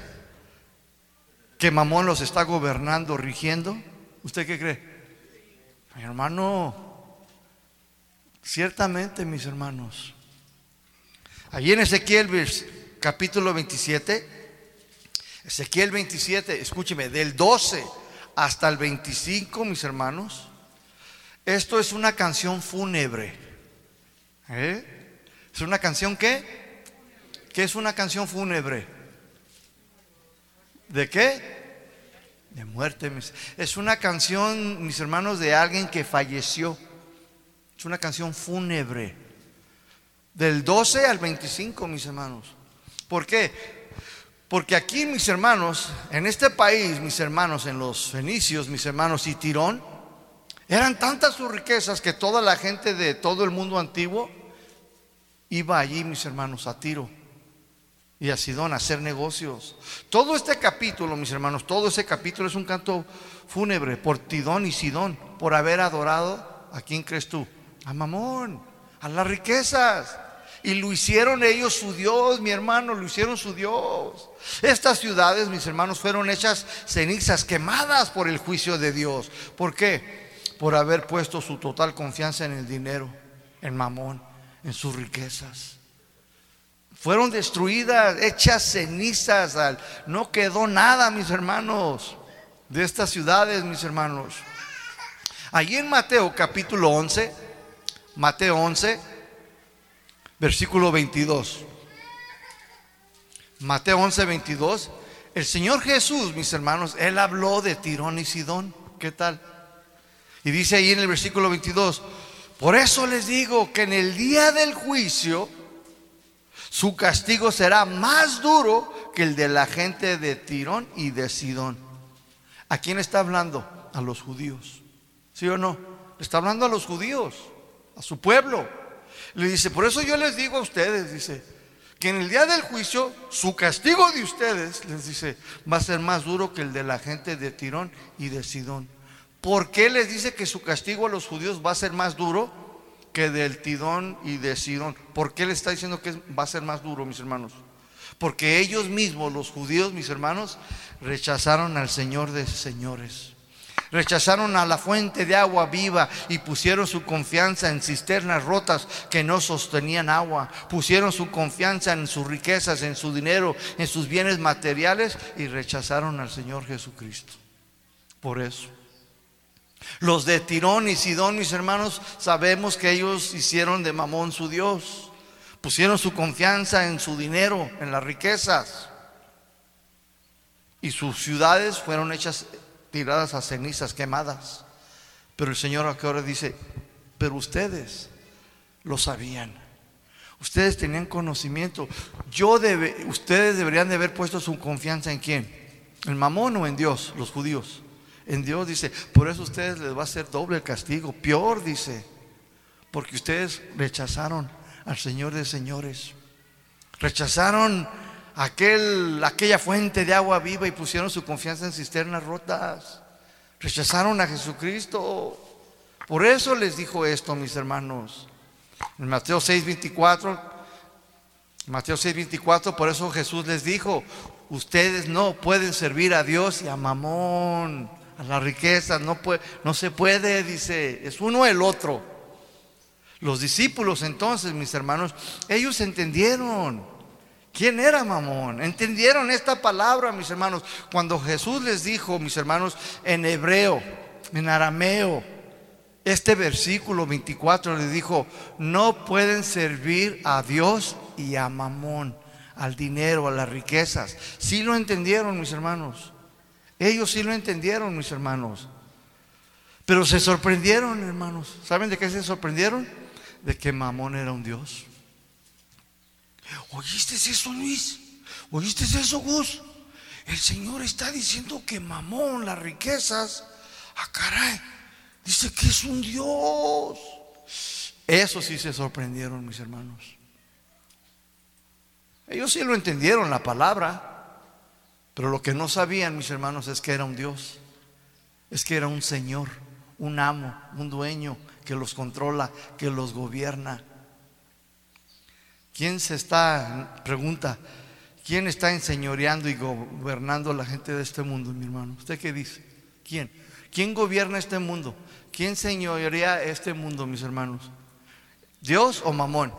que Mamón los está gobernando, rigiendo? ¿Usted qué cree? Mi hermano, Ciertamente, mis hermanos. Allí en Ezequiel capítulo 27, Ezequiel 27, escúcheme, del 12 hasta el 25, mis hermanos, esto es una canción fúnebre. ¿Eh? ¿Es una canción qué? ¿Qué es una canción fúnebre? ¿De qué? De muerte. Es una canción, mis hermanos, de alguien que falleció. Es una canción fúnebre. Del 12 al 25, mis hermanos. ¿Por qué? Porque aquí, mis hermanos, en este país, mis hermanos, en los fenicios, mis hermanos y Tirón, eran tantas sus riquezas que toda la gente de todo el mundo antiguo iba allí, mis hermanos, a Tiro y a Sidón a hacer negocios. Todo este capítulo, mis hermanos, todo ese capítulo es un canto fúnebre por Tidón y Sidón, por haber adorado, ¿a quién crees tú? A Mamón. a las riquezas. Y lo hicieron ellos su Dios, mi hermano, lo hicieron su Dios. Estas ciudades, mis hermanos, fueron hechas cenizas, quemadas por el juicio de Dios. ¿Por qué? Por haber puesto su total confianza en el dinero, en mamón, en sus riquezas. Fueron destruidas, hechas cenizas. No quedó nada, mis hermanos, de estas ciudades, mis hermanos. Allí en Mateo capítulo 11, Mateo 11, versículo 22. Mateo 11, 22. El Señor Jesús, mis hermanos, Él habló de Tirón y Sidón. ¿Qué tal? Y dice ahí en el versículo 22, por eso les digo que en el día del juicio su castigo será más duro que el de la gente de Tirón y de Sidón. ¿A quién está hablando? A los judíos. ¿Sí o no? Está hablando a los judíos, a su pueblo. Le dice, por eso yo les digo a ustedes, dice, que en el día del juicio su castigo de ustedes, les dice, va a ser más duro que el de la gente de Tirón y de Sidón. ¿Por qué les dice que su castigo a los judíos va a ser más duro que del Tidón y de Sidón? ¿Por qué le está diciendo que va a ser más duro, mis hermanos? Porque ellos mismos, los judíos, mis hermanos, rechazaron al Señor de señores. Rechazaron a la fuente de agua viva y pusieron su confianza en cisternas rotas que no sostenían agua. Pusieron su confianza en sus riquezas, en su dinero, en sus bienes materiales y rechazaron al Señor Jesucristo. Por eso. Los de Tirón y Sidón, mis hermanos, sabemos que ellos hicieron de Mamón su Dios. Pusieron su confianza en su dinero, en las riquezas. Y sus ciudades fueron hechas tiradas a cenizas quemadas. Pero el Señor ahora dice, pero ustedes lo sabían. Ustedes tenían conocimiento. Yo debe, ustedes deberían de haber puesto su confianza en quién? ¿En Mamón o en Dios, los judíos? En Dios dice, por eso a ustedes les va a ser doble el castigo, peor dice, porque ustedes rechazaron al Señor de señores. Rechazaron aquel, aquella fuente de agua viva y pusieron su confianza en cisternas rotas. Rechazaron a Jesucristo. Por eso les dijo esto, mis hermanos. En Mateo 6, 24, Mateo 6, 24, por eso Jesús les dijo, ustedes no pueden servir a Dios y a Mamón, a la riqueza, no, puede, no se puede, dice, es uno el otro. Los discípulos entonces, mis hermanos, ellos entendieron ¿Quién era Mamón? ¿Entendieron esta palabra, mis hermanos? Cuando Jesús les dijo, mis hermanos, en hebreo, en arameo, este versículo 24 les dijo, no pueden servir a Dios y a Mamón, al dinero, a las riquezas. Sí lo entendieron, mis hermanos. Ellos sí lo entendieron, mis hermanos. Pero se sorprendieron, hermanos. ¿Saben de qué se sorprendieron? De que Mamón era un Dios. ¿Oíste eso, Luis? ¿Oíste eso, Gus? El Señor está diciendo que mamón, las riquezas, ah, caray, dice que es un Dios. Eso sí se sorprendieron, mis hermanos. Ellos sí lo entendieron la palabra, pero lo que no sabían, mis hermanos, es que era un Dios, es que era un Señor, un amo, un dueño que los controla, que los gobierna. ¿Quién se está, pregunta, quién está enseñoreando y gobernando la gente de este mundo, mi hermano? ¿Usted qué dice? ¿Quién? ¿Quién gobierna este mundo? ¿Quién señorea este mundo, mis hermanos? ¿Dios o Mamón?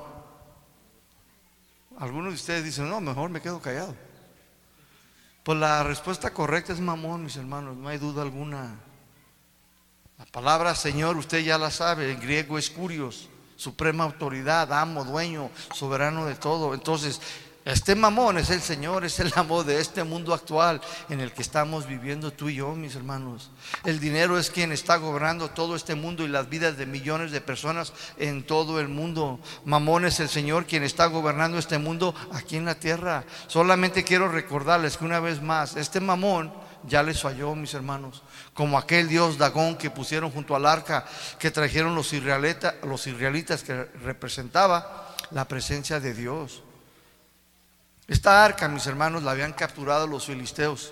Algunos de ustedes dicen, no, mejor me quedo callado. Pues la respuesta correcta es Mamón, mis hermanos, no hay duda alguna. La palabra Señor, usted ya la sabe, en griego es curios suprema autoridad, amo, dueño, soberano de todo. Entonces, este mamón es el Señor, es el amo de este mundo actual en el que estamos viviendo tú y yo, mis hermanos. El dinero es quien está gobernando todo este mundo y las vidas de millones de personas en todo el mundo. Mamón es el Señor quien está gobernando este mundo aquí en la tierra. Solamente quiero recordarles que una vez más, este mamón ya les falló, mis hermanos. Como aquel dios Dagón que pusieron junto al arca, que trajeron los, los israelitas que representaba la presencia de Dios. Esta arca, mis hermanos, la habían capturado los filisteos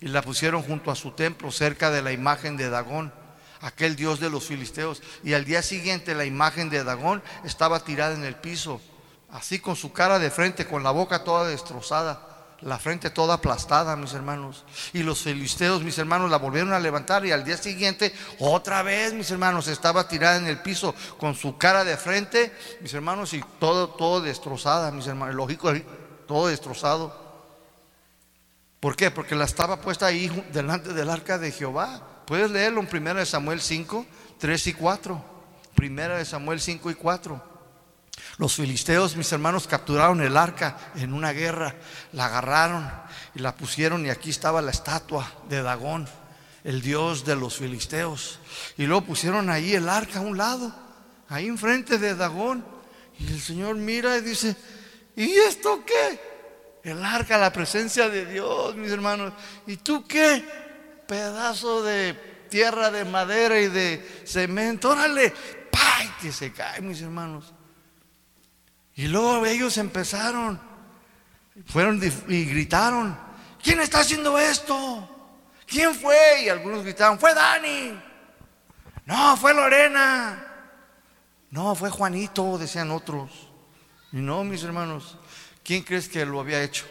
y la pusieron junto a su templo, cerca de la imagen de Dagón. aquel dios de los filisteos. Y al día siguiente la imagen de Dagón estaba tirada en el piso, así con su cara de frente, con la boca toda destrozada la frente toda aplastada, mis hermanos. Y los filisteos, mis hermanos, la volvieron a levantar y al día siguiente, otra vez, mis hermanos, estaba tirada en el piso con su cara de frente, mis hermanos, y todo, todo destrozada, mis hermanos, lógico, todo destrozado. ¿Por qué? Porque la estaba puesta ahí delante del arca de Jehová. Puedes leerlo en 1 Samuel 5, 3 y 4. 1 Samuel 5 y 4. Los filisteos, mis hermanos, capturaron el arca en una guerra, la agarraron y la pusieron y aquí estaba la estatua de Dagón, el dios de los filisteos. Y luego pusieron ahí el arca a un lado, ahí enfrente de Dagón. Y el Señor mira y dice, ¿y esto qué? El arca, la presencia de Dios, mis hermanos. ¿Y tú qué? Pedazo de tierra, de madera y de cemento. Órale, ¡pay! Que se cae, mis hermanos. Y luego ellos empezaron, fueron y gritaron, ¿quién está haciendo esto? ¿Quién fue? Y algunos gritaron, fue Dani. No, fue Lorena. No, fue Juanito, decían otros. Y no, mis hermanos, ¿quién crees que lo había hecho?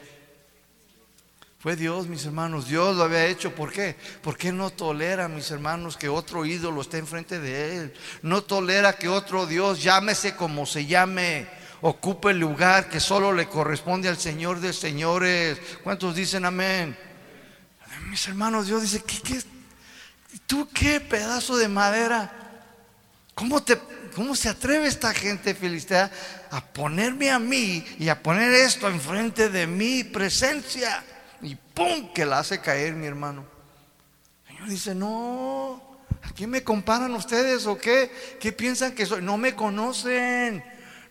Fue Dios, mis hermanos. Dios lo había hecho. ¿Por qué? Porque no tolera, mis hermanos, que otro ídolo esté enfrente de él. No tolera que otro Dios, llámese como se llame, ocupe el lugar que solo le corresponde al Señor de señores. ¿Cuántos dicen amén? Mis hermanos, Dios dice, ¿qué, qué, tú qué pedazo de madera? ¿Cómo, te, ¿Cómo se atreve esta gente filistea a ponerme a mí y a poner esto enfrente de mi presencia? Y ¡pum! que la hace caer mi hermano. El Señor dice, no, ¿a quién me comparan ustedes o qué? ¿Qué piensan que soy? No me conocen.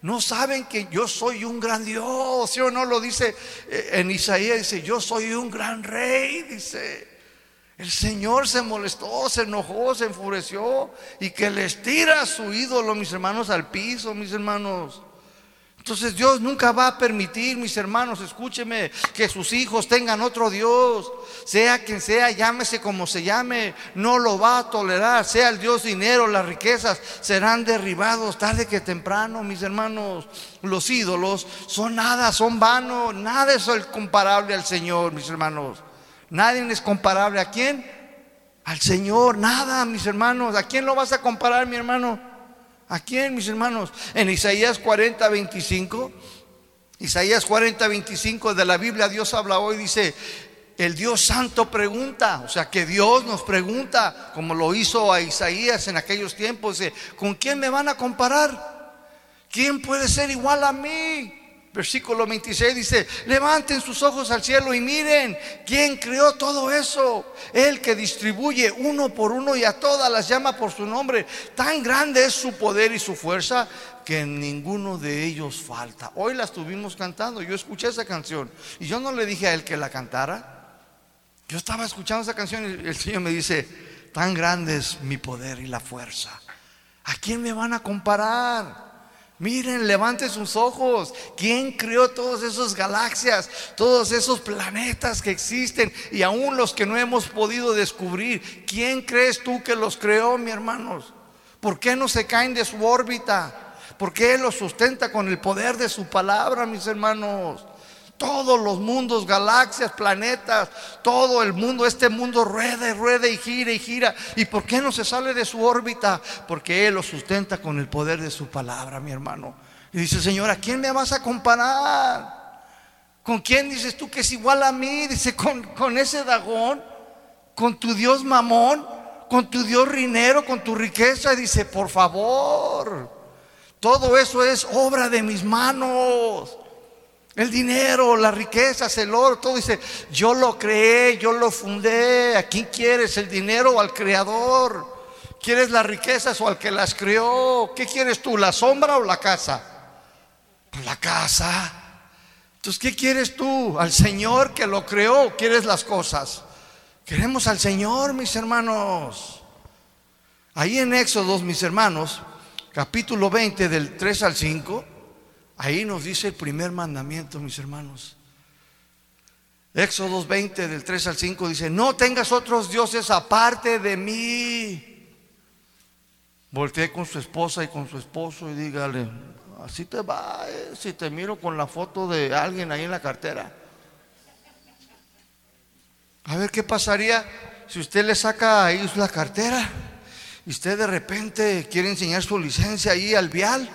No saben que yo soy un gran Dios, ¿sí o no? Lo dice eh, en Isaías, dice, yo soy un gran rey, dice. El Señor se molestó, se enojó, se enfureció y que les tira a su ídolo, mis hermanos, al piso, mis hermanos. Entonces Dios nunca va a permitir, mis hermanos, escúcheme, que sus hijos tengan otro Dios. Sea quien sea, llámese como se llame, no lo va a tolerar. Sea el Dios dinero, las riquezas serán derribados tarde que temprano, mis hermanos. Los ídolos son nada, son vanos, nada es comparable al Señor, mis hermanos. Nadie es comparable a quién? Al Señor, nada, mis hermanos. ¿A quién lo vas a comparar, mi hermano? ¿A quién, mis hermanos? En Isaías 40, 25. Isaías 40, 25 de la Biblia, Dios habla hoy, dice, el Dios Santo pregunta, o sea que Dios nos pregunta, como lo hizo a Isaías en aquellos tiempos, ¿con quién me van a comparar? ¿Quién puede ser igual a mí? Versículo 26 dice, levanten sus ojos al cielo y miren, ¿quién creó todo eso? El que distribuye uno por uno y a todas las llama por su nombre. Tan grande es su poder y su fuerza que ninguno de ellos falta. Hoy la estuvimos cantando, yo escuché esa canción y yo no le dije a él que la cantara. Yo estaba escuchando esa canción y el Señor me dice, tan grande es mi poder y la fuerza. ¿A quién me van a comparar? Miren, levanten sus ojos. ¿Quién creó todas esas galaxias, todos esos planetas que existen y aún los que no hemos podido descubrir? ¿Quién crees tú que los creó, mi hermanos? ¿Por qué no se caen de su órbita? ¿Por qué los sustenta con el poder de su palabra, mis hermanos? Todos los mundos, galaxias, planetas, todo el mundo, este mundo rueda y rueda y gira y gira. ¿Y por qué no se sale de su órbita? Porque Él lo sustenta con el poder de su palabra, mi hermano. Y dice, Señor, ¿a quién me vas a comparar? ¿Con quién dices tú que es igual a mí? Dice, con, con ese Dagón, con tu Dios Mamón, con tu Dios Rinero, con tu riqueza. Dice, por favor, todo eso es obra de mis manos. El dinero, las riquezas, el oro, todo dice, yo lo creé, yo lo fundé. ¿A quién quieres? ¿El dinero o al creador? ¿Quieres las riquezas o al que las creó? ¿Qué quieres tú, la sombra o la casa? Pues la casa. Entonces, ¿qué quieres tú? ¿Al Señor que lo creó quieres las cosas? Queremos al Señor, mis hermanos. Ahí en Éxodo, mis hermanos, capítulo 20 del 3 al 5. Ahí nos dice el primer mandamiento, mis hermanos. Éxodo 20 del 3 al 5 dice, no tengas otros dioses aparte de mí. voltee con su esposa y con su esposo y dígale, así te va eh, si te miro con la foto de alguien ahí en la cartera. A ver qué pasaría si usted le saca ahí la cartera y usted de repente quiere enseñar su licencia ahí al vial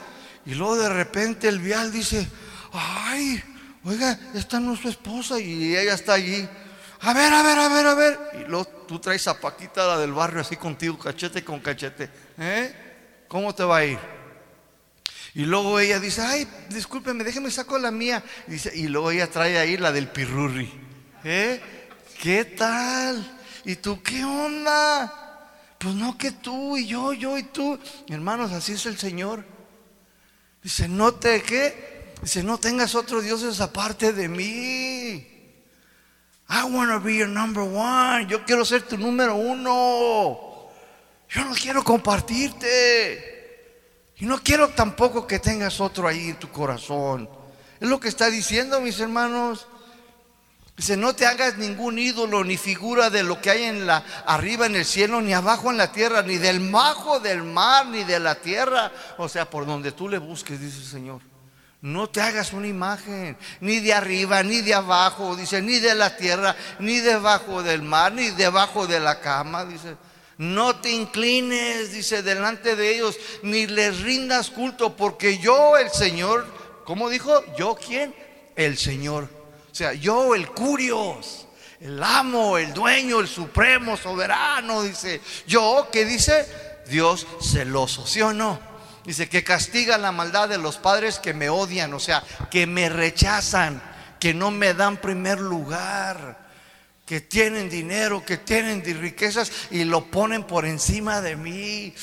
y luego de repente el vial dice, ay, oiga, esta no es esposa y ella está allí. A ver, a ver, a ver, a ver. Y luego tú traes a Paquita, la del barrio, así contigo, cachete con cachete. ¿Eh? ¿Cómo te va a ir? Y luego ella dice, ay, discúlpeme, déjeme saco la mía. Y, dice, y luego ella trae ahí la del pirurri. ¿Eh? ¿Qué tal? ¿Y tú qué onda? Pues no que tú y yo, yo y tú. Hermanos, así es el Señor. Dice, no te qué. Dice, no tengas otros dioses aparte de mí. I want to be your number one. Yo quiero ser tu número uno. Yo no quiero compartirte. Y no quiero tampoco que tengas otro ahí en tu corazón. Es lo que está diciendo, mis hermanos. Dice, no te hagas ningún ídolo ni figura de lo que hay en la arriba en el cielo, ni abajo en la tierra, ni del majo del mar, ni de la tierra. O sea, por donde tú le busques, dice el Señor. No te hagas una imagen, ni de arriba, ni de abajo, dice, ni de la tierra, ni debajo del mar, ni debajo de la cama, dice. No te inclines, dice, delante de ellos, ni les rindas culto, porque yo, el Señor, ¿cómo dijo? ¿Yo quién? El Señor o sea, yo el curios, el amo, el dueño, el supremo, soberano, dice, yo, ¿qué dice? Dios celoso, ¿sí o no? Dice que castiga la maldad de los padres que me odian, o sea, que me rechazan, que no me dan primer lugar, que tienen dinero, que tienen riquezas y lo ponen por encima de mí,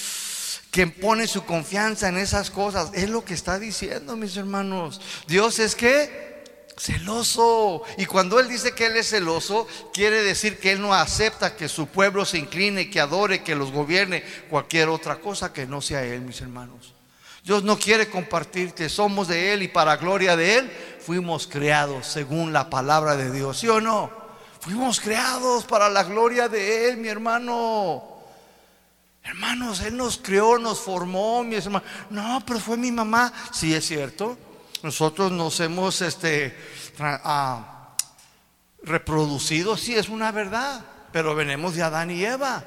que ponen su confianza en esas cosas. Es lo que está diciendo, mis hermanos. Dios es que Celoso. Y cuando Él dice que Él es celoso, quiere decir que Él no acepta que su pueblo se incline, que adore, que los gobierne cualquier otra cosa que no sea Él, mis hermanos. Dios no quiere compartirte, somos de Él y para gloria de Él fuimos creados según la palabra de Dios, ¿sí o no? Fuimos creados para la gloria de Él, mi hermano. Hermanos, Él nos creó, nos formó, mi hermano. No, pero fue mi mamá. Sí, es cierto. Nosotros nos hemos este, reproducido, sí es una verdad, pero venimos de Adán y Eva.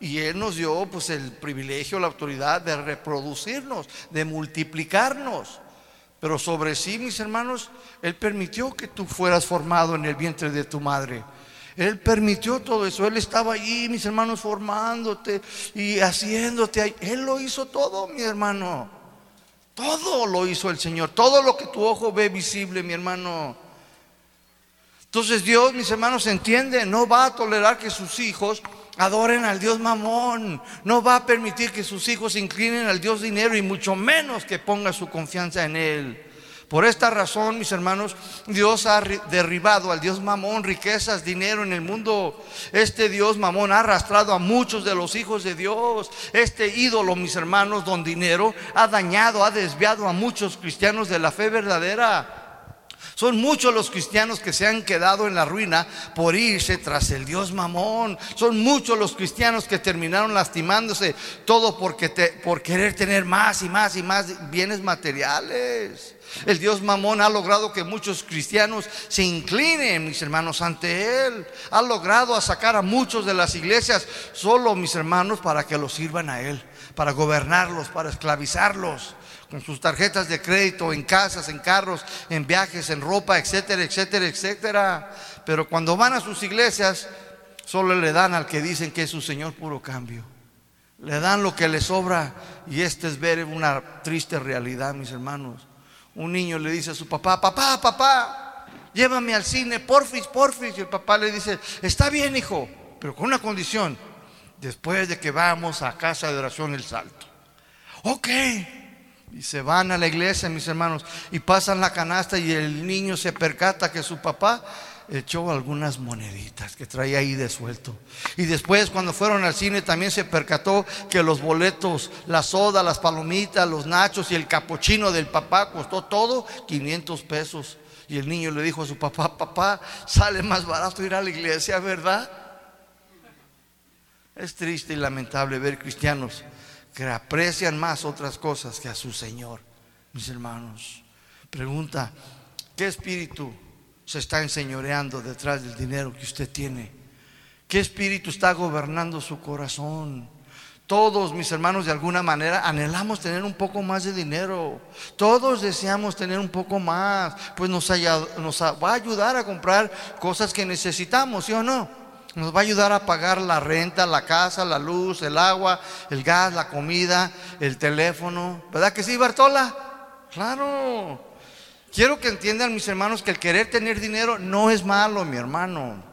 Y Él nos dio pues el privilegio, la autoridad de reproducirnos, de multiplicarnos. Pero sobre sí, mis hermanos, Él permitió que tú fueras formado en el vientre de tu madre. Él permitió todo eso. Él estaba allí, mis hermanos, formándote y haciéndote. Él lo hizo todo, mi hermano. Todo lo hizo el Señor. Todo lo que tu ojo ve visible, mi hermano. Entonces Dios, mis hermanos, entiende, no va a tolerar que sus hijos adoren al Dios mamón. No va a permitir que sus hijos se inclinen al Dios dinero y mucho menos que ponga su confianza en Él. Por esta razón, mis hermanos, Dios ha derribado al Dios mamón, riquezas, dinero en el mundo. Este Dios mamón ha arrastrado a muchos de los hijos de Dios. Este ídolo, mis hermanos, don dinero, ha dañado, ha desviado a muchos cristianos de la fe verdadera. Son muchos los cristianos que se han quedado en la ruina por irse tras el Dios mamón. Son muchos los cristianos que terminaron lastimándose todo porque por querer tener más y más y más bienes materiales. El Dios mamón ha logrado que muchos cristianos se inclinen, mis hermanos, ante Él. Ha logrado sacar a muchos de las iglesias solo, mis hermanos, para que los sirvan a Él, para gobernarlos, para esclavizarlos con sus tarjetas de crédito, en casas, en carros, en viajes, en ropa, etcétera, etcétera, etcétera. Pero cuando van a sus iglesias, solo le dan al que dicen que es su Señor puro cambio. Le dan lo que le sobra y este es ver una triste realidad, mis hermanos. Un niño le dice a su papá, papá, papá, llévame al cine, porfis, porfis. Y el papá le dice, está bien, hijo, pero con una condición, después de que vamos a casa de oración el salto. Ok. Y se van a la iglesia, mis hermanos, y pasan la canasta y el niño se percata que su papá echó algunas moneditas que traía ahí de suelto. Y después cuando fueron al cine también se percató que los boletos, la soda, las palomitas, los nachos y el capuchino del papá costó todo 500 pesos. Y el niño le dijo a su papá, papá, sale más barato ir a la iglesia, ¿verdad? Es triste y lamentable ver cristianos que aprecian más otras cosas que a su Señor, mis hermanos. Pregunta, ¿qué espíritu se está enseñoreando detrás del dinero que usted tiene? ¿Qué espíritu está gobernando su corazón? Todos, mis hermanos, de alguna manera anhelamos tener un poco más de dinero. Todos deseamos tener un poco más, pues nos, va a ayudar a comprar cosas que necesitamos, ¿sí o no? Nos va a ayudar a pagar la renta, la casa, la luz, el agua, el gas, la comida, el teléfono. ¿Verdad que sí, Bartola? Claro. Quiero que entiendan, mis hermanos, que el querer tener dinero no es malo, mi hermano.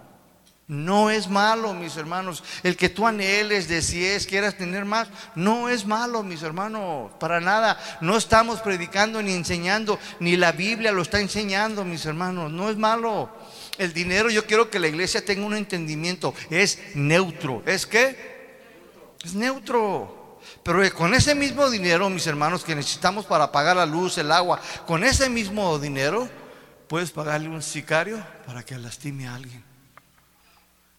No es malo, mis hermanos. El que tú anheles, desees, quieras tener más, no es malo, mis hermanos. Para nada. No estamos predicando ni enseñando, ni la Biblia lo está enseñando, mis hermanos. No es malo. El dinero, yo quiero que la iglesia tenga un entendimiento. Es neutro. ¿Es qué? Es neutro. Pero con ese mismo dinero, mis hermanos, que necesitamos para pagar la luz, el agua, con ese mismo dinero, puedes pagarle un sicario para que lastime a alguien.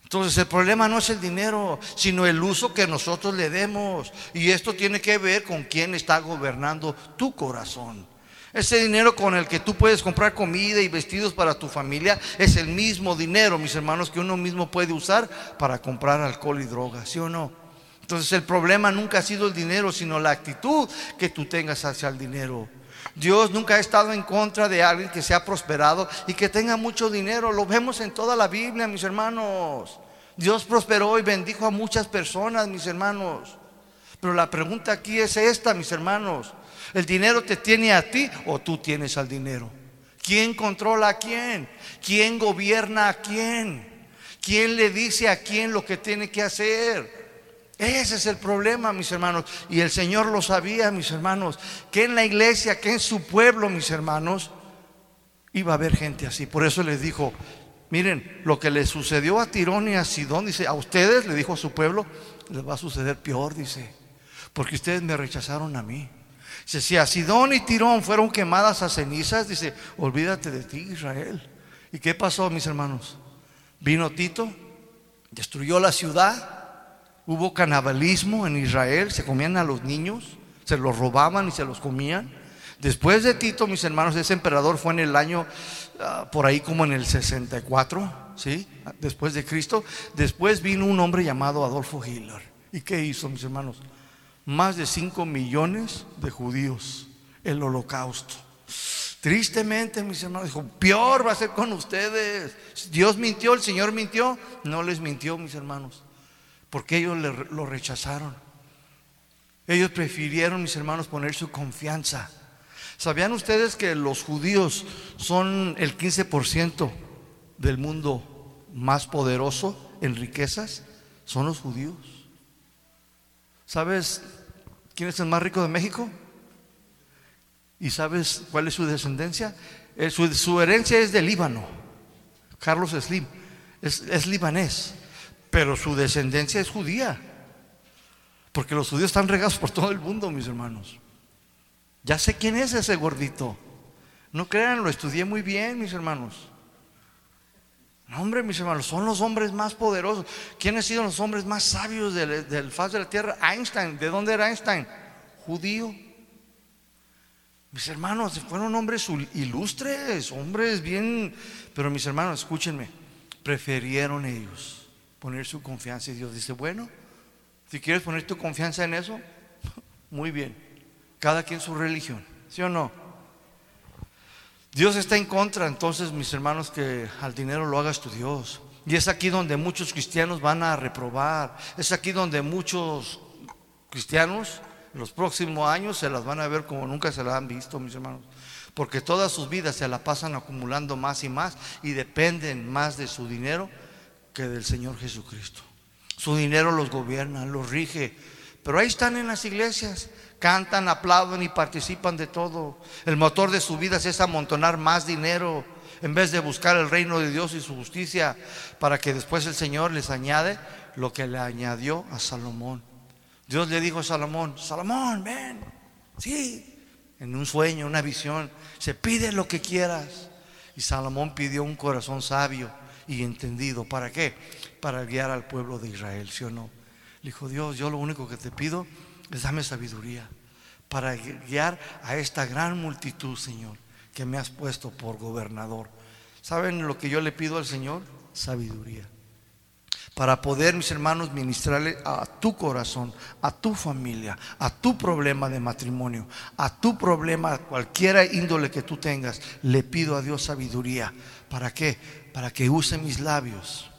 Entonces el problema no es el dinero, sino el uso que nosotros le demos. Y esto tiene que ver con quién está gobernando tu corazón. Ese dinero con el que tú puedes comprar comida y vestidos para tu familia es el mismo dinero, mis hermanos, que uno mismo puede usar para comprar alcohol y drogas, ¿sí o no? Entonces el problema nunca ha sido el dinero, sino la actitud que tú tengas hacia el dinero. Dios nunca ha estado en contra de alguien que sea prosperado y que tenga mucho dinero. Lo vemos en toda la Biblia, mis hermanos. Dios prosperó y bendijo a muchas personas, mis hermanos. Pero la pregunta aquí es esta, mis hermanos. ¿El dinero te tiene a ti o tú tienes al dinero? ¿Quién controla a quién? ¿Quién gobierna a quién? ¿Quién le dice a quién lo que tiene que hacer? Ese es el problema, mis hermanos. Y el Señor lo sabía, mis hermanos, que en la iglesia, que en su pueblo, mis hermanos, iba a haber gente así. Por eso les dijo, miren, lo que le sucedió a Tirón y a Sidón, dice, a ustedes, le dijo a su pueblo, les va a suceder peor, dice, porque ustedes me rechazaron a mí. Dice, si a Sidón y Tirón fueron quemadas a cenizas, dice, olvídate de ti, Israel. ¿Y qué pasó, mis hermanos? Vino Tito, destruyó la ciudad Hubo canibalismo en Israel, se comían a los niños, se los robaban y se los comían. Después de Tito, mis hermanos, ese emperador fue en el año, ah, por ahí como en el 64, ¿sí? Después de Cristo. Después vino un hombre llamado Adolfo Hitler. ¿Y qué hizo, mis hermanos? Más de 5 millones de judíos, el holocausto. Tristemente, mis hermanos, dijo, peor va a ser con ustedes. Dios mintió, el Señor mintió. No les mintió, mis hermanos porque ellos lo rechazaron. Ellos prefirieron, mis hermanos, poner su confianza. ¿Sabían ustedes que los judíos son el 15% del mundo más poderoso en riquezas? Son los judíos. ¿Sabes quién es el más rico de México? ¿Y sabes cuál es su descendencia? Eh, su, herencia es de Líbano. Carlos Slim es libanés pero su descendencia es judía. Porque los judíos están regados por todo el mundo, mis hermanos. Ya sé quién es ese gordito. No crean, lo estudié muy bien, mis hermanos. No, hombre, mis hermanos, son los hombres más poderosos. ¿Quiénes han sido los hombres más sabios del, del faz de la tierra? Einstein. ¿De dónde era Einstein? Judío. Mis hermanos, fueron hombres ilustres, hombres bien... Pero mis hermanos, escúchenme, prefirieron ellos poner su confianza. Y Dios dice, bueno, si quieres poner tu confianza en eso, muy bien. Cada quien su religión, ¿sí o no? Dios está en contra, entonces, mis hermanos, que al dinero lo hagas tu Dios. Y es aquí donde muchos cristianos van a reprobar. Es aquí donde muchos cristianos en los próximos años se las van a ver como nunca se las han visto, mis hermanos. Porque todas sus vidas se la pasan acumulando más y más y dependen más de su dinero que del Señor Jesucristo. Su dinero los gobierna, los rige. Pero ahí están en las iglesias, cantan, aplauden y participan de todo. El motor de su vida es amontonar más dinero en vez de buscar el reino de Dios y su justicia para que después el Señor les añade lo que le añadió a Salomón. Dios le dijo a Salomón, Salomón, ven, sí, en un sueño, una visión, se pide lo que quieras. Y Salomón pidió un corazón sabio y entendido. ¿Para qué? Para guiar al pueblo de Israel, ¿sí o no? Le dijo Dios, yo lo único que te pido dame sabiduría para guiar a esta gran multitud, Señor, que me has puesto por gobernador. ¿Saben lo que yo le pido al Señor? Sabiduría. Para poder, mis hermanos, ministrarle a tu corazón, a tu familia, a tu problema de matrimonio, a tu problema, cualquier índole que tú tengas, le pido a Dios sabiduría. ¿Para qué? Para que use mis labios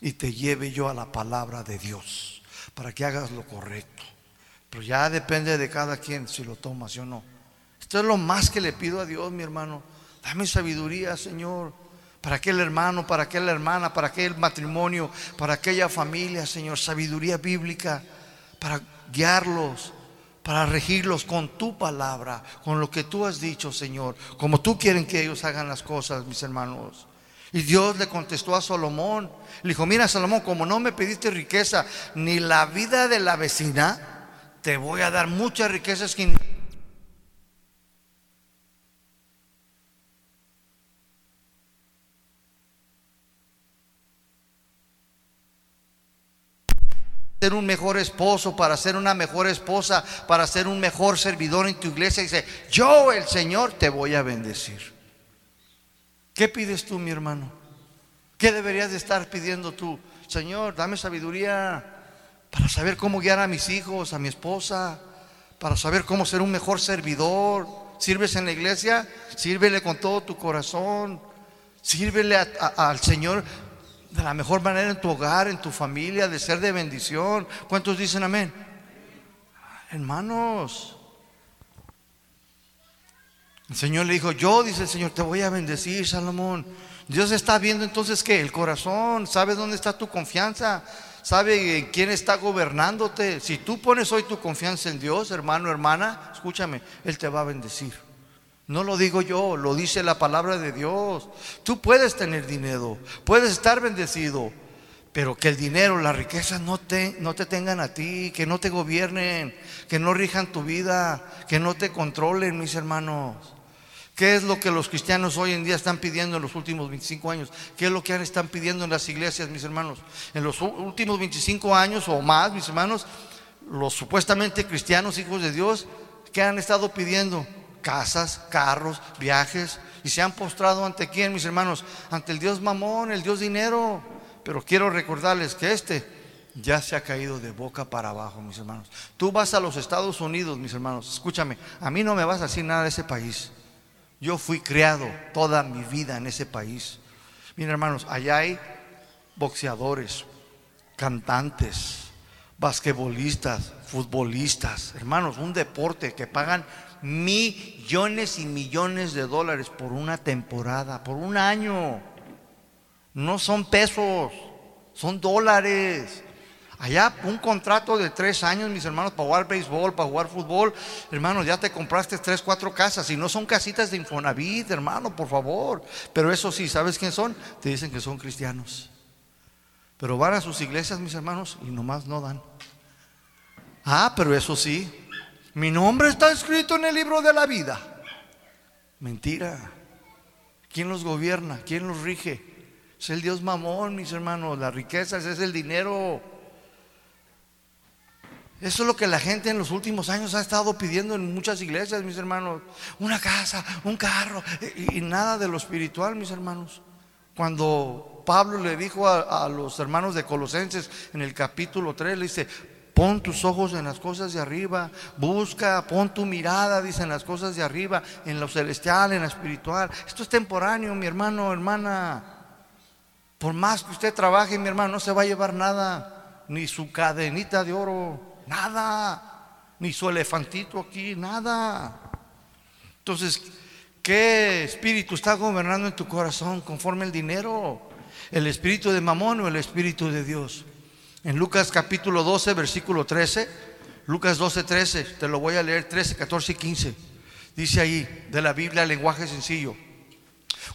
y te lleve yo a la palabra de Dios, para que hagas lo correcto. Pero ya depende de cada quien si lo tomas o no. Esto es lo más que le pido a Dios, mi hermano. Dame sabiduría, Señor. Para aquel hermano, para aquella hermana, para aquel matrimonio, para aquella familia, Señor. Sabiduría bíblica para guiarlos, para regirlos con tu palabra, con lo que tú has dicho, Señor. Como tú quieres que ellos hagan las cosas, mis hermanos. Y Dios le contestó a Salomón. Le dijo, mira Salomón, como no me pediste riqueza ni la vida de la vecina, te voy a dar muchas riquezas que ser un mejor esposo, para ser una mejor esposa, para ser un mejor servidor en tu iglesia. Dice, yo el Señor te voy a bendecir. ¿Qué pides tú, mi hermano? ¿Qué deberías de estar pidiendo tú? Señor, dame sabiduría para saber cómo guiar a mis hijos, a mi esposa, para saber cómo ser un mejor servidor. Sirves en la iglesia, sírvele con todo tu corazón, sírvele al Señor de la mejor manera en tu hogar, en tu familia, de ser de bendición. ¿Cuántos dicen amén? Hermanos, el Señor le dijo, yo, dice el Señor, te voy a bendecir, Salomón. Dios está viendo entonces que el corazón, ¿sabes dónde está tu confianza? Sabe quién está gobernándote. Si tú pones hoy tu confianza en Dios, hermano, hermana, escúchame, Él te va a bendecir. No lo digo yo, lo dice la palabra de Dios. Tú puedes tener dinero, puedes estar bendecido, pero que el dinero, la riqueza no te, no te tengan a ti, que no te gobiernen, que no rijan tu vida, que no te controlen, mis hermanos. ¿Qué es lo que los cristianos hoy en día están pidiendo en los últimos 25 años? ¿Qué es lo que están pidiendo en las iglesias, mis hermanos? En los últimos 25 años o más, mis hermanos, los supuestamente cristianos, hijos de Dios, ¿qué han estado pidiendo? Casas, carros, viajes. Y se han postrado ante quién, mis hermanos? Ante el Dios mamón, el Dios dinero. Pero quiero recordarles que este ya se ha caído de boca para abajo, mis hermanos. Tú vas a los Estados Unidos, mis hermanos. Escúchame, a mí no me vas a decir nada de ese país. Yo fui criado toda mi vida en ese país. Miren hermanos, allá hay boxeadores, cantantes, basquetbolistas, futbolistas, hermanos, un deporte que pagan millones y millones de dólares por una temporada, por un año. No son pesos, son dólares. Allá un contrato de tres años, mis hermanos, para jugar béisbol, para jugar fútbol. Hermanos, ya te compraste tres, cuatro casas. Y no son casitas de Infonavit, hermano, por favor. Pero eso sí, ¿sabes quién son? Te dicen que son cristianos. Pero van a sus iglesias, mis hermanos, y nomás no dan. Ah, pero eso sí, mi nombre está escrito en el libro de la vida. Mentira. ¿Quién los gobierna? ¿Quién los rige? Es el Dios mamón, mis hermanos. Las riquezas es el dinero. Eso es lo que la gente en los últimos años ha estado pidiendo en muchas iglesias, mis hermanos. Una casa, un carro y, nada de lo espiritual, mis hermanos. Cuando Pablo le dijo a, a, los hermanos de Colosenses en el capítulo 3, le dice, pon tus ojos en las cosas de arriba, busca, pon tu mirada, dice, en las cosas de arriba, en lo celestial, en lo espiritual. Esto es temporáneo, mi hermano, hermana. Por más que usted trabaje, mi hermano, no se va a llevar nada, ni su cadenita de oro. Nada. Ni su elefantito aquí, nada. Entonces, ¿qué espíritu está gobernando en tu corazón conforme el dinero? ¿El espíritu de Mamón o el espíritu de Dios? En Lucas capítulo 12, versículo 13, Lucas 12, 13, te lo voy a leer 13, 14 y 15. Dice ahí, de la Biblia, lenguaje sencillo.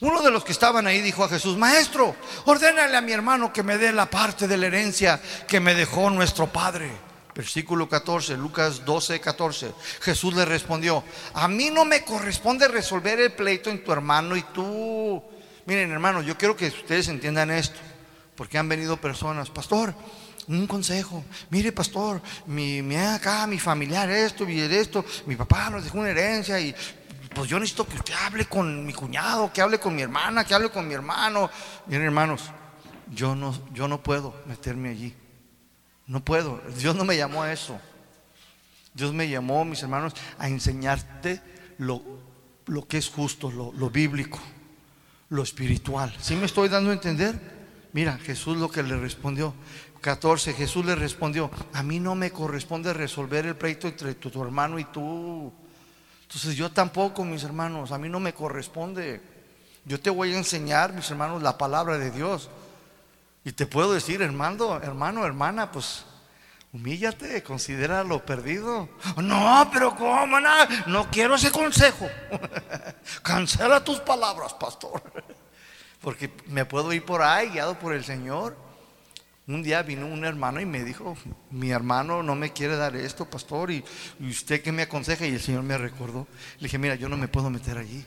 Uno de los que estaban ahí dijo a Jesús, Maestro, ordénale a mi hermano que me dé la parte de la herencia que me dejó nuestro Padre. Versículo 14, Lucas 12, 14. Jesús le respondió, a mí no me corresponde resolver el pleito en tu hermano y tú. Miren hermanos, yo quiero que ustedes entiendan esto, porque han venido personas, pastor, un consejo. Mire, pastor, mi, mi acá, mi familiar, esto y esto, mi papá nos dejó una herencia y pues yo necesito que usted hable con mi cuñado, que hable con mi hermana, que hable con mi hermano. Miren, hermanos, yo no, yo no puedo meterme allí. No puedo. Dios no me llamó a eso. Dios me llamó, mis hermanos, a enseñarte lo, lo que es justo, lo, lo bíblico, lo espiritual. ¿Sí me estoy dando a entender? Mira, Jesús lo que le respondió. 14, Jesús le respondió, a mí no me corresponde resolver el pleito entre tu, tu hermano y tú. Entonces yo tampoco, mis hermanos, a mí no me corresponde. Yo te voy a enseñar, mis hermanos, la palabra de Dios. Y te puedo decir, hermano, hermano, hermana, pues humíllate, considera lo perdido. No, pero ¿cómo? No, no quiero ese consejo. Cancela tus palabras, pastor. Porque me puedo ir por ahí guiado por el Señor. Un día vino un hermano y me dijo, mi hermano no me quiere dar esto, pastor, y, y usted qué me aconseja. Y el Señor me recordó. Le dije, mira, yo no me puedo meter allí,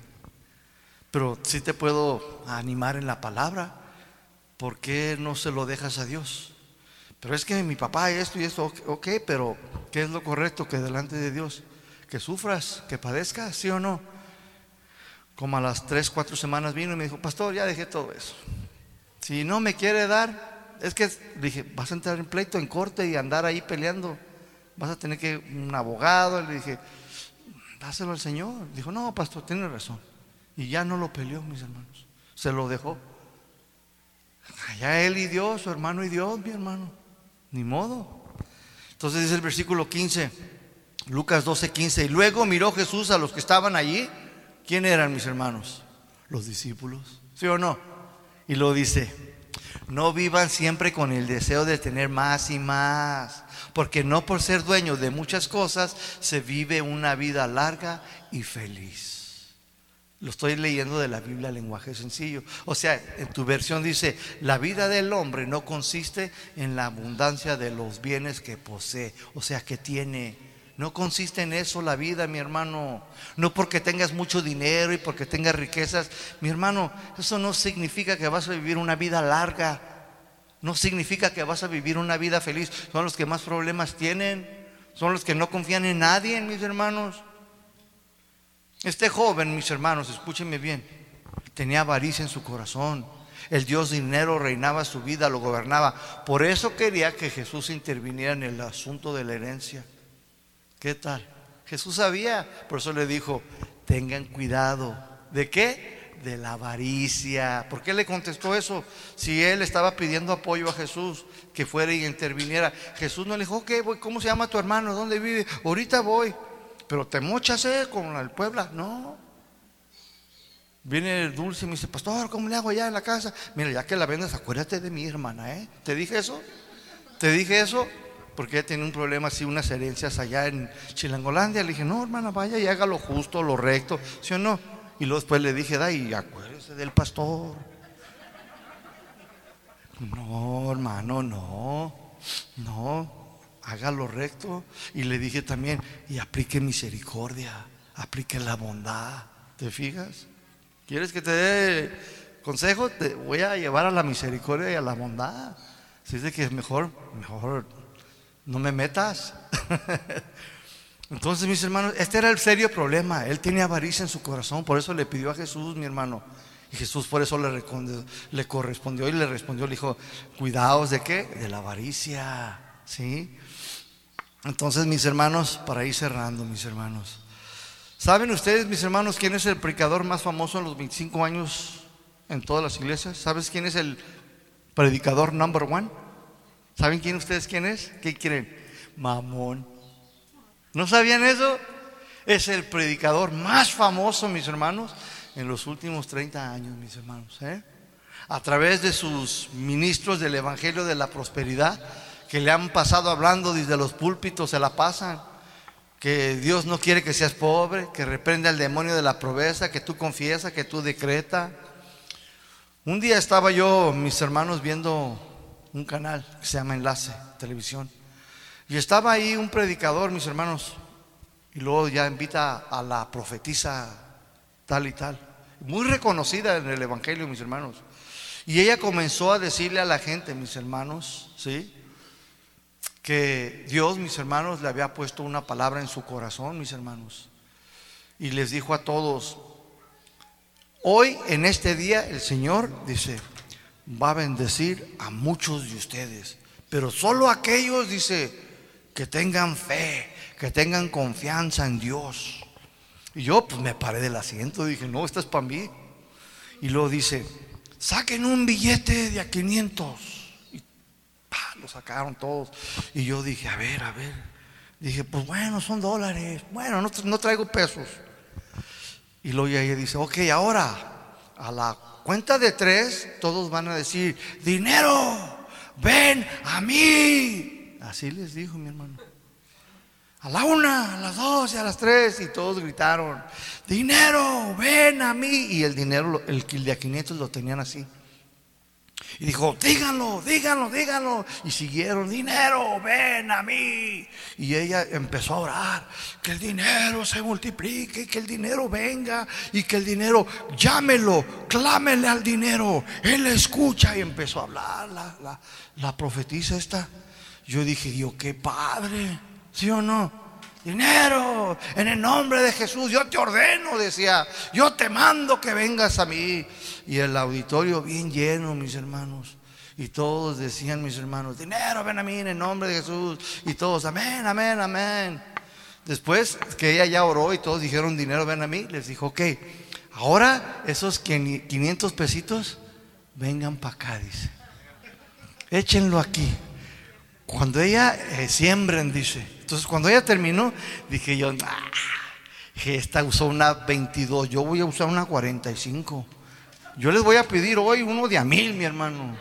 pero sí te puedo animar en la palabra. ¿Por qué no se lo dejas a Dios? Pero es que mi papá esto y esto, ok, pero ¿qué es lo correcto que delante de Dios? Que sufras, que padezcas, ¿sí o no? Como a las tres, cuatro semanas vino y me dijo, pastor, ya dejé todo eso. Si no me quiere dar, es que dije, vas a entrar en pleito, en corte y andar ahí peleando. Vas a tener que un abogado. Le dije, dáselo al Señor. Dijo, no, pastor, tiene razón. Y ya no lo peleó, mis hermanos. Se lo dejó. Allá él y Dios, su hermano y Dios, mi hermano. Ni modo. Entonces dice el versículo 15, Lucas 12, 15. Y luego miró Jesús a los que estaban allí. ¿Quién eran mis hermanos? Los discípulos. ¿Sí o no? Y lo dice, no vivan siempre con el deseo de tener más y más, porque no por ser dueños de muchas cosas se vive una vida larga y feliz. Lo estoy leyendo de la Biblia lenguaje sencillo. O sea, en tu versión dice, la vida del hombre no consiste en la abundancia de los bienes que posee, o sea, que tiene. No consiste en eso la vida, mi hermano. No porque tengas mucho dinero y porque tengas riquezas. Mi hermano, eso no significa que vas a vivir una vida larga. No significa que vas a vivir una vida feliz. Son los que más problemas tienen. Son los que no confían en nadie, mis hermanos. Este joven, mis hermanos, escúchenme bien, tenía avaricia en su corazón. El Dios dinero reinaba su vida, lo gobernaba. Por eso quería que Jesús interviniera en el asunto de la herencia. ¿Qué tal? Jesús sabía, por eso le dijo, tengan cuidado. ¿De qué? De la avaricia. ¿Por qué le contestó eso? Si él estaba pidiendo apoyo a Jesús, que fuera y interviniera. Jesús no le dijo, ok, voy, ¿cómo se llama tu hermano? ¿Dónde vive? Ahorita voy. Pero te mochas eh, con el Puebla. No. Viene el dulce y me dice, pastor, ¿cómo le hago allá en la casa? Mira, ya que la vendes, acuérdate de mi hermana, ¿eh? ¿Te dije eso? ¿Te dije eso? Porque ella tiene un problema así, unas herencias allá en Chilangolandia. Le dije, no, hermana, vaya y haga lo justo, lo recto, ¿sí o no? Y luego después le dije, da, y acuérdese del pastor. No, hermano, no, no haga lo recto. Y le dije también, y aplique misericordia, aplique la bondad. ¿Te fijas? ¿Quieres que te dé consejo? Te voy a llevar a la misericordia y a la bondad. Si dice que es mejor, mejor no me metas. Entonces, mis hermanos, este era el serio problema. Él tenía avaricia en su corazón, por eso le pidió a Jesús, mi hermano. Y Jesús por eso le, le correspondió y le respondió, le dijo, cuidaos de qué? De la avaricia. ¿Sí? Entonces, mis hermanos, para ir cerrando, mis hermanos. ¿Saben ustedes, mis hermanos, quién es el predicador más famoso en los 25 años en todas las iglesias? ¿Sabes quién es el predicador number one? ¿Saben quién ustedes quién es? ¿Qué quieren? Mamón. ¿No sabían eso? Es el predicador más famoso, mis hermanos, en los últimos 30 años, mis hermanos. ¿eh? A través de sus ministros del Evangelio de la Prosperidad, que le han pasado hablando desde los púlpitos, se la pasan. Que Dios no quiere que seas pobre, que reprende al demonio de la pobreza, que tú confiesas, que tú decreta. Un día estaba yo, mis hermanos, viendo un canal que se llama Enlace Televisión. Y estaba ahí un predicador, mis hermanos, y luego ya invita a la profetisa tal y tal, muy reconocida en el Evangelio, mis hermanos. Y ella comenzó a decirle a la gente, mis hermanos, ¿sí? Que Dios, mis hermanos, le había puesto una palabra en su corazón, mis hermanos. Y les dijo a todos, hoy en este día el Señor dice, va a bendecir a muchos de ustedes, pero solo aquellos, dice, que tengan fe, que tengan confianza en Dios. Y yo pues me paré del asiento, dije, no, esta es para mí. Y luego dice, saquen un billete de a 500. Lo sacaron todos. Y yo dije, a ver, a ver. Dije, pues bueno, son dólares. Bueno, no, no traigo pesos. Y luego ella dice, ok, ahora, a la cuenta de tres, todos van a decir, dinero, ven a mí. Así les dijo mi hermano. A la una, a las dos y a las tres. Y todos gritaron, dinero, ven a mí. Y el dinero, el de a 500 lo tenían así. Y dijo, díganlo, díganlo, díganlo. Y siguieron, dinero, ven a mí. Y ella empezó a orar, que el dinero se multiplique, que el dinero venga y que el dinero, llámelo, clámele al dinero. Él escucha y empezó a hablar la, la, la profetisa esta. Yo dije, yo qué padre. ¿Sí o no? Dinero, en el nombre de Jesús, yo te ordeno, decía, yo te mando que vengas a mí. Y el auditorio bien lleno, mis hermanos. Y todos decían, mis hermanos, dinero, ven a mí en el nombre de Jesús. Y todos, amén, amén, amén. Después que ella ya oró y todos dijeron, dinero, ven a mí, les dijo, ok, ahora esos 500 pesitos, vengan para acá, dice. Échenlo aquí. Cuando ella eh, siembren, dice, entonces cuando ella terminó, dije yo, esta usó una 22, yo voy a usar una 45. Yo les voy a pedir hoy uno de a mil, mi hermano.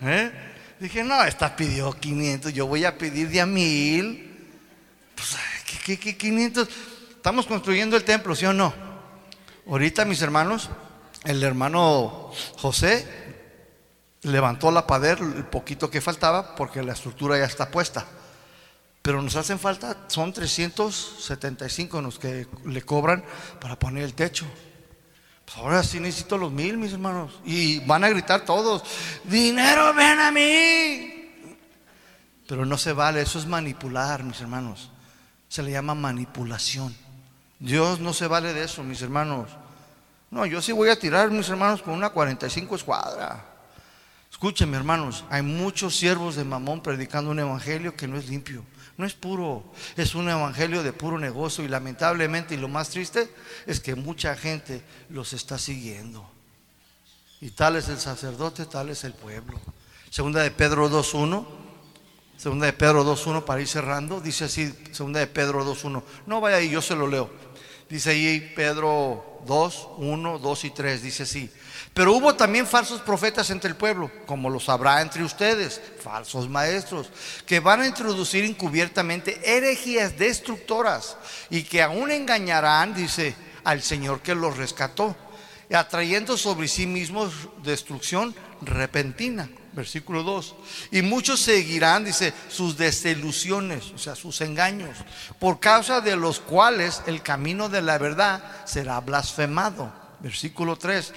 ¿Eh? Dije, no, esta pidió 500, yo voy a pedir de a mil. Pues, ¿qué, qué 500? Estamos construyendo el templo, ¿sí o no? Ahorita, mis hermanos, el hermano José levantó la pader, el poquito que faltaba, porque la estructura ya está puesta. Pero nos hacen falta, son 375 los que le cobran para poner el techo. Pues ahora sí necesito los mil, mis hermanos. Y van a gritar todos, dinero, ven a mí. Pero no se vale, eso es manipular, mis hermanos. Se le llama manipulación. Dios no se vale de eso, mis hermanos. No, yo sí voy a tirar, mis hermanos, con una 45 escuadra. Escúchenme, hermanos, hay muchos siervos de Mamón predicando un evangelio que no es limpio. No es puro, es un evangelio de puro negocio y lamentablemente y lo más triste es que mucha gente los está siguiendo. Y tal es el sacerdote, tal es el pueblo. Segunda de Pedro 2.1, segunda de Pedro 2.1 para ir cerrando, dice así, segunda de Pedro 2.1. No vaya ahí, yo se lo leo. Dice ahí Pedro 2, 1, 2 y 3, dice así. Pero hubo también falsos profetas entre el pueblo, como los habrá entre ustedes, falsos maestros, que van a introducir encubiertamente herejías destructoras y que aún engañarán, dice, al Señor que los rescató, atrayendo sobre sí mismos destrucción repentina. Versículo 2. Y muchos seguirán, dice, sus desilusiones, o sea, sus engaños, por causa de los cuales el camino de la verdad será blasfemado. Versículo 3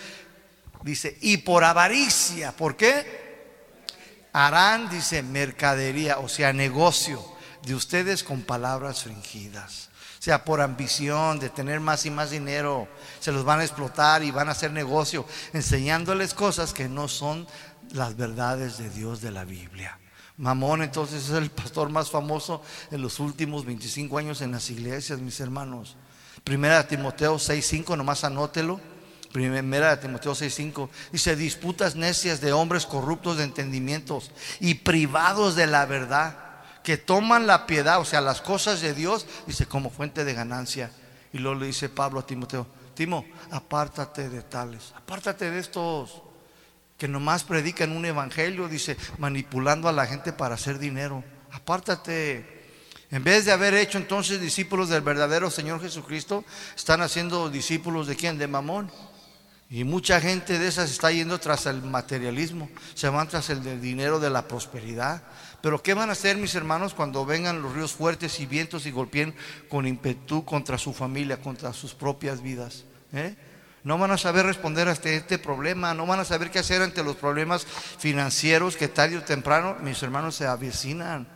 Dice, y por avaricia, ¿por qué? Harán, dice, mercadería, o sea, negocio de ustedes con palabras fingidas. O sea, por ambición de tener más y más dinero, se los van a explotar y van a hacer negocio, enseñándoles cosas que no son las verdades de Dios de la Biblia. Mamón entonces es el pastor más famoso en los últimos 25 años en las iglesias, mis hermanos. Primera Timoteo 6:5, nomás anótelo. Primera de Timoteo 6:5 dice disputas necias de hombres corruptos de entendimientos y privados de la verdad, que toman la piedad, o sea, las cosas de Dios, dice como fuente de ganancia. Y luego le dice Pablo a Timoteo, Timo, apártate de tales, apártate de estos que nomás predican un evangelio, dice, manipulando a la gente para hacer dinero. Apártate. En vez de haber hecho entonces discípulos del verdadero Señor Jesucristo, están haciendo discípulos de quién? De Mamón. Y mucha gente de esas está yendo tras el materialismo, se van tras el dinero de la prosperidad. Pero ¿qué van a hacer mis hermanos cuando vengan los ríos fuertes y vientos y golpeen con ímpetu contra su familia, contra sus propias vidas? ¿Eh? No van a saber responder a este, este, problema, no van a saber qué hacer ante los problemas financieros que tarde o temprano mis hermanos se avecinan.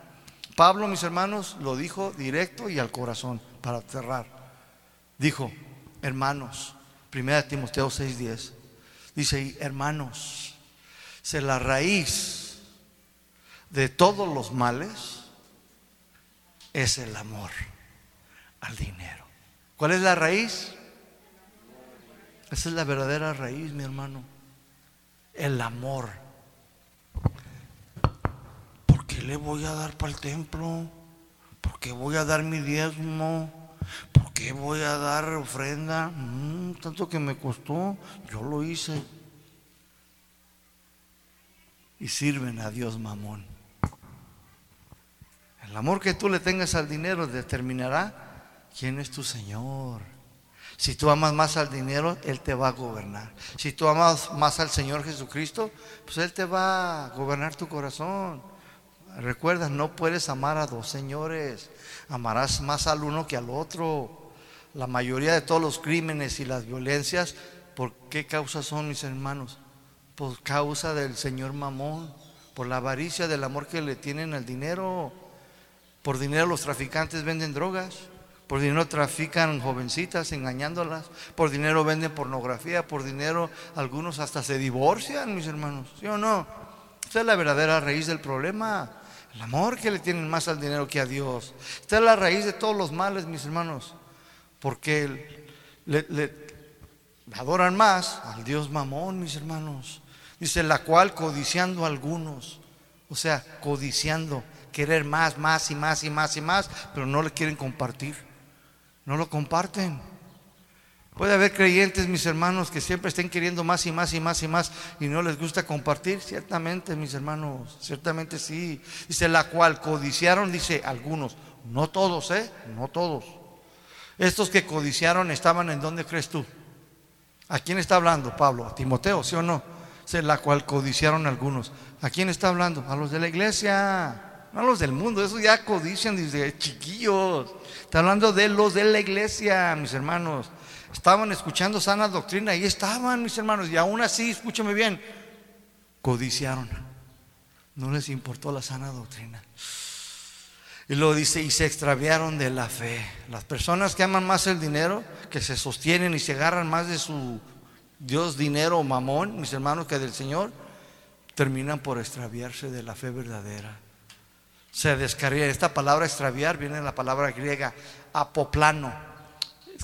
Pablo, mis hermanos, lo dijo directo y al corazón para cerrar. Dijo, hermanos, 1 Timoteo 6:10, dice, hermanos, se la raíz de todos los males es el amor al dinero. ¿Cuál es la raíz? Esa es la verdadera raíz, mi hermano. El amor. ¿Por qué le voy a dar para el templo? ¿Por qué voy a dar mi diezmo? ¿Por qué voy a dar ofrenda? Mm, tanto que me costó, yo lo hice. Y sirven a Dios mamón. El amor que tú le tengas al dinero determinará quién es tu Señor. Si tú amas más al dinero, Él te va a gobernar. Si tú amas más al Señor Jesucristo, pues Él te va a gobernar tu corazón. Recuerda, no puedes amar a dos señores. Amarás más al uno que al otro. La mayoría de todos los crímenes y las violencias, ¿por qué causa son, mis hermanos? Por causa del Señor Mamón, por la avaricia del amor que le tienen al dinero. Por dinero los traficantes venden drogas. Por dinero trafican jovencitas engañándolas. Por dinero venden pornografía. Por dinero algunos hasta se divorcian, mis hermanos. ¿Sí o no? Esta es la verdadera raíz del problema. El amor que le tienen más al dinero que a Dios. Esta es la raíz de todos los males, mis hermanos. Porque le, adoran más al Dios mamón, mis hermanos. Dice, la cual codiciando algunos. O sea, codiciando. Querer más, más y más y más y más, pero no le quieren compartir. No lo comparten. Puede haber creyentes, mis hermanos, que siempre estén queriendo más y más y más y más y no les gusta compartir. Ciertamente, mis hermanos, ciertamente sí. Dice la cual codiciaron, dice algunos, no todos, ¿eh? No todos. Estos que codiciaron estaban en donde crees tú. ¿A quién está hablando Pablo? ¿A Timoteo, sí o no? Dice la cual codiciaron algunos. ¿A quién está hablando? A los de la iglesia no los del mundo, eso ya codician desde chiquillos. Está hablando de los de la iglesia, mis hermanos. Estaban escuchando sana doctrina y estaban, mis hermanos, y aún así, escúchame bien, codiciaron. No les importó la sana doctrina. Y lo dice, y se extraviaron de la fe. Las personas que aman más el dinero, que se sostienen y se agarran más de su Dios dinero mamón, mis hermanos, que del Señor, terminan por extraviarse de la fe verdadera se descarría. Esta palabra extraviar viene de la palabra griega apoplano,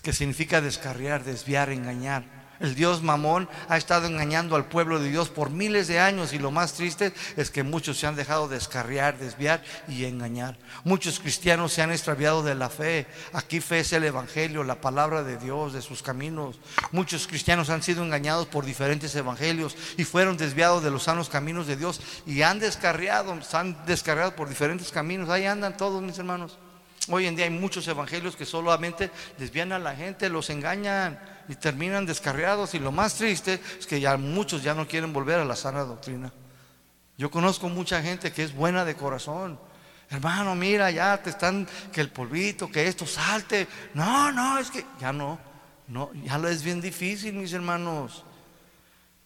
que significa descarriar, desviar, engañar. El Dios Mamón ha estado engañando al pueblo de Dios por miles de años y lo más triste es que muchos se han dejado descarriar, desviar y engañar. Muchos cristianos se han extraviado de la fe. Aquí fe es el Evangelio, la palabra de Dios, de sus caminos. Muchos cristianos han sido engañados por diferentes evangelios y fueron desviados de los sanos caminos de Dios y han descarriado, se han descarriado por diferentes caminos. Ahí andan todos mis hermanos. Hoy en día hay muchos evangelios que solamente desvían a la gente, los engañan y terminan descarriados. Y lo más triste es que ya muchos ya no quieren volver a la sana doctrina. Yo conozco mucha gente que es buena de corazón. Hermano, mira, ya te están, que el polvito, que esto salte. No, no, es que ya no, no, ya lo es bien difícil, mis hermanos.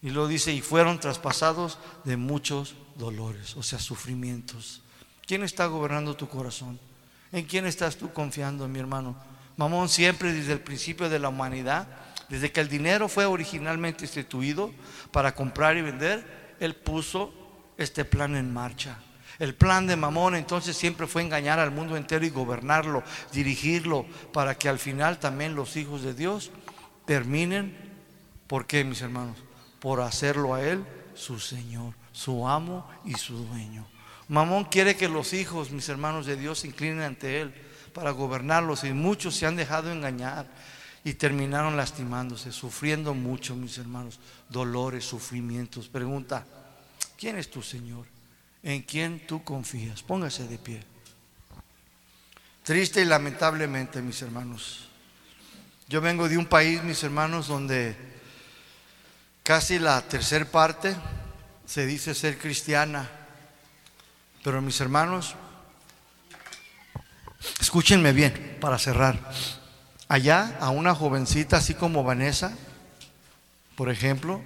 Y lo dice, y fueron traspasados de muchos dolores, o sea, sufrimientos. ¿Quién está gobernando tu corazón? ¿En quién estás tú confiando, mi hermano? Mamón siempre desde el principio de la humanidad desde que el dinero fue originalmente instituido para comprar y vender, él puso este plan en marcha. El plan de Mamón entonces siempre fue engañar al mundo entero y gobernarlo, dirigirlo, para que al final también los hijos de Dios terminen, ¿por qué mis hermanos? Por hacerlo a Él su Señor, su amo y su dueño. Mamón quiere que los hijos, mis hermanos de Dios, se inclinen ante Él para gobernarlos y muchos se han dejado engañar y terminaron lastimándose, sufriendo mucho, mis hermanos, dolores, sufrimientos. Pregunta, ¿quién es tu Señor? ¿En quién tú confías? Póngase de pie. Triste y lamentablemente, mis hermanos. Yo vengo de un país, mis hermanos, donde casi la tercera parte se dice ser cristiana. Pero mis hermanos, escúchenme bien para cerrar allá a una jovencita así como Vanessa, por ejemplo,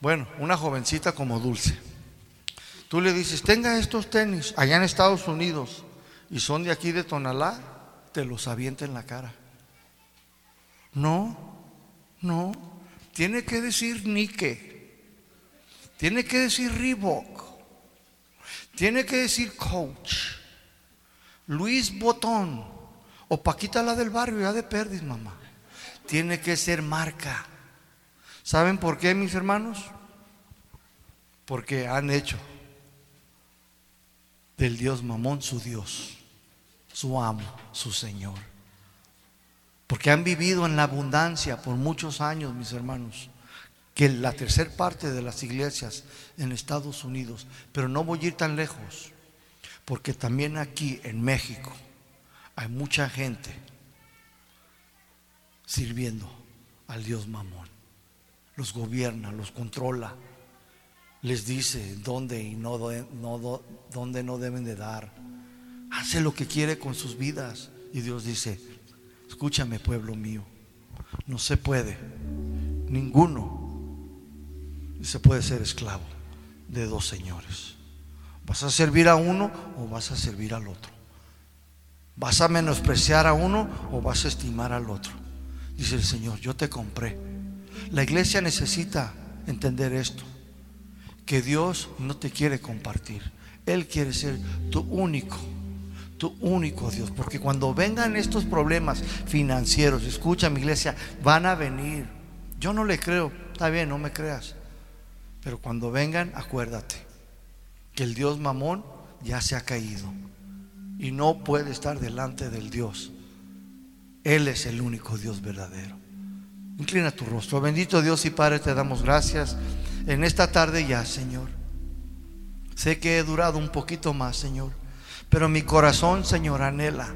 bueno, una jovencita como Dulce. Tú le dices, tenga estos tenis allá en Estados Unidos y son de aquí de Tonalá, te los avienta en la cara. No, no, tiene que decir Nike, tiene que decir Reebok, tiene que decir Coach, Luis Botón o Paquita la del barrio, ya de perdiz, mamá. Tiene que ser marca. ¿Saben por qué, mis hermanos? Porque han hecho del Dios Mamón su Dios, su amo, su Señor. Porque han vivido en la abundancia por muchos años, mis hermanos, que la tercera parte de las iglesias en Estados Unidos, pero no voy a ir tan lejos, porque también aquí en México hay mucha gente sirviendo al Dios Mamón. Los gobierna, los controla, les dice dónde y no, no, dónde no deben de dar. Hace lo que quiere con sus vidas. Y Dios dice, escúchame pueblo mío, no se puede, ninguno se puede ser esclavo de dos señores. ¿Vas a servir a uno o vas a servir al otro? ¿Vas a menospreciar a uno o vas a estimar al otro? Dice el Señor, yo te compré. La iglesia necesita entender esto que Dios no te quiere compartir. Él quiere ser tu único, tu único Dios. Porque cuando vengan estos problemas financieros, escucha mi iglesia, van a venir. Yo no le creo, está bien, no me creas. Pero cuando vengan, acuérdate que el Dios mamón ya se ha caído y no puede estar delante del Dios. Él es el único Dios verdadero. Inclina tu rostro. Bendito Dios y Padre, te damos gracias en esta tarde ya, Señor. Sé que he durado un poquito más, Señor, pero mi corazón, Señor, anhela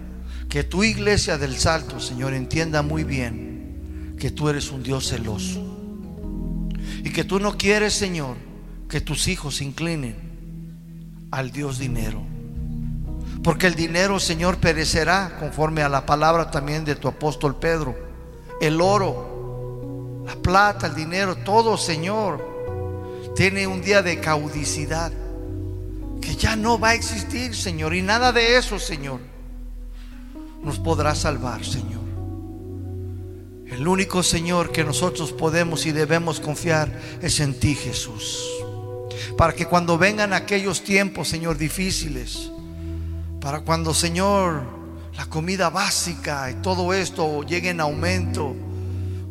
que tu iglesia del Salto, Señor, entienda muy bien que tú eres un Dios celoso y que tú no quieres, Señor, que tus hijos se inclinen al Dios dinero. Porque el dinero, Señor, perecerá conforme a la palabra también de tu apóstol Pedro. El oro, la plata, el dinero, todo, Señor, tiene un día de caudicidad que ya no va a existir, Señor. Y nada de eso, Señor, nos podrá salvar, Señor. El único Señor que nosotros podemos y debemos confiar es en ti, Jesús. Para que cuando vengan aquellos tiempos, Señor, difíciles, para cuando, Señor, la comida básica y todo esto llegue en aumento,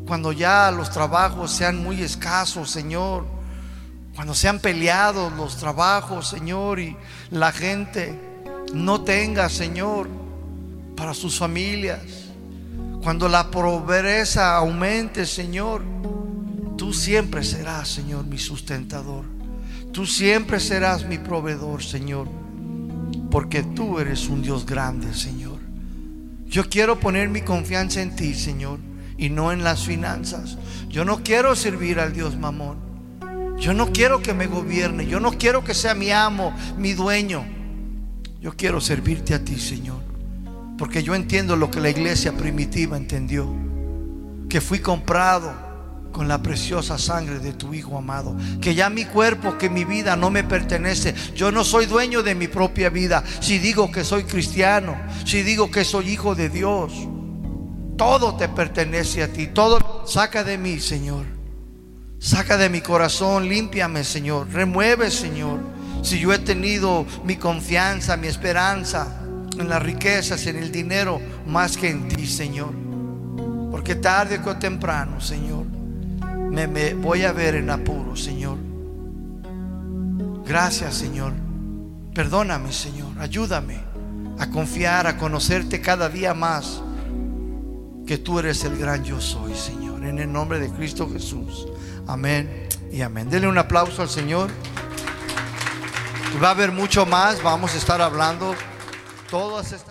cuando ya los trabajos sean muy escasos, Señor, cuando se han peleado los trabajos, Señor, y la gente no tenga, Señor, para sus familias. Cuando la pobreza aumente, Señor, tú siempre serás, Señor, mi sustentador. Tú siempre serás mi proveedor, Señor, porque tú eres un Dios grande, Señor. Yo quiero poner mi confianza en ti, Señor, y no en las finanzas. Yo no quiero servir al Dios mamón. Yo no quiero que me gobierne, yo no quiero que sea mi amo, mi dueño. Yo quiero servirte a ti, Señor. Porque yo entiendo lo que la iglesia primitiva entendió. Que fui comprado con la preciosa sangre de tu Hijo amado. Que ya mi cuerpo, que mi vida no me pertenece. Yo no soy dueño de mi propia vida. Si digo que soy cristiano, si digo que soy hijo de Dios, todo te pertenece a ti. Todo saca de mí, Señor Saca de mi corazón, límpiame, Señor. Remueve, Señor. Si yo he tenido mi confianza, mi esperanza en las riquezas, en el dinero, más que en ti, Señor. Porque tarde o temprano, Señor, me, voy a ver en apuro, Señor. Gracias, Señor. Perdóname, Señor. Ayúdame a confiar, a conocerte cada día más. Que tú eres el gran yo soy, Señor. En el nombre de Cristo Jesús. Amén y amén. Denle un aplauso al Señor. Va a haber mucho más, vamos a estar hablando todas estas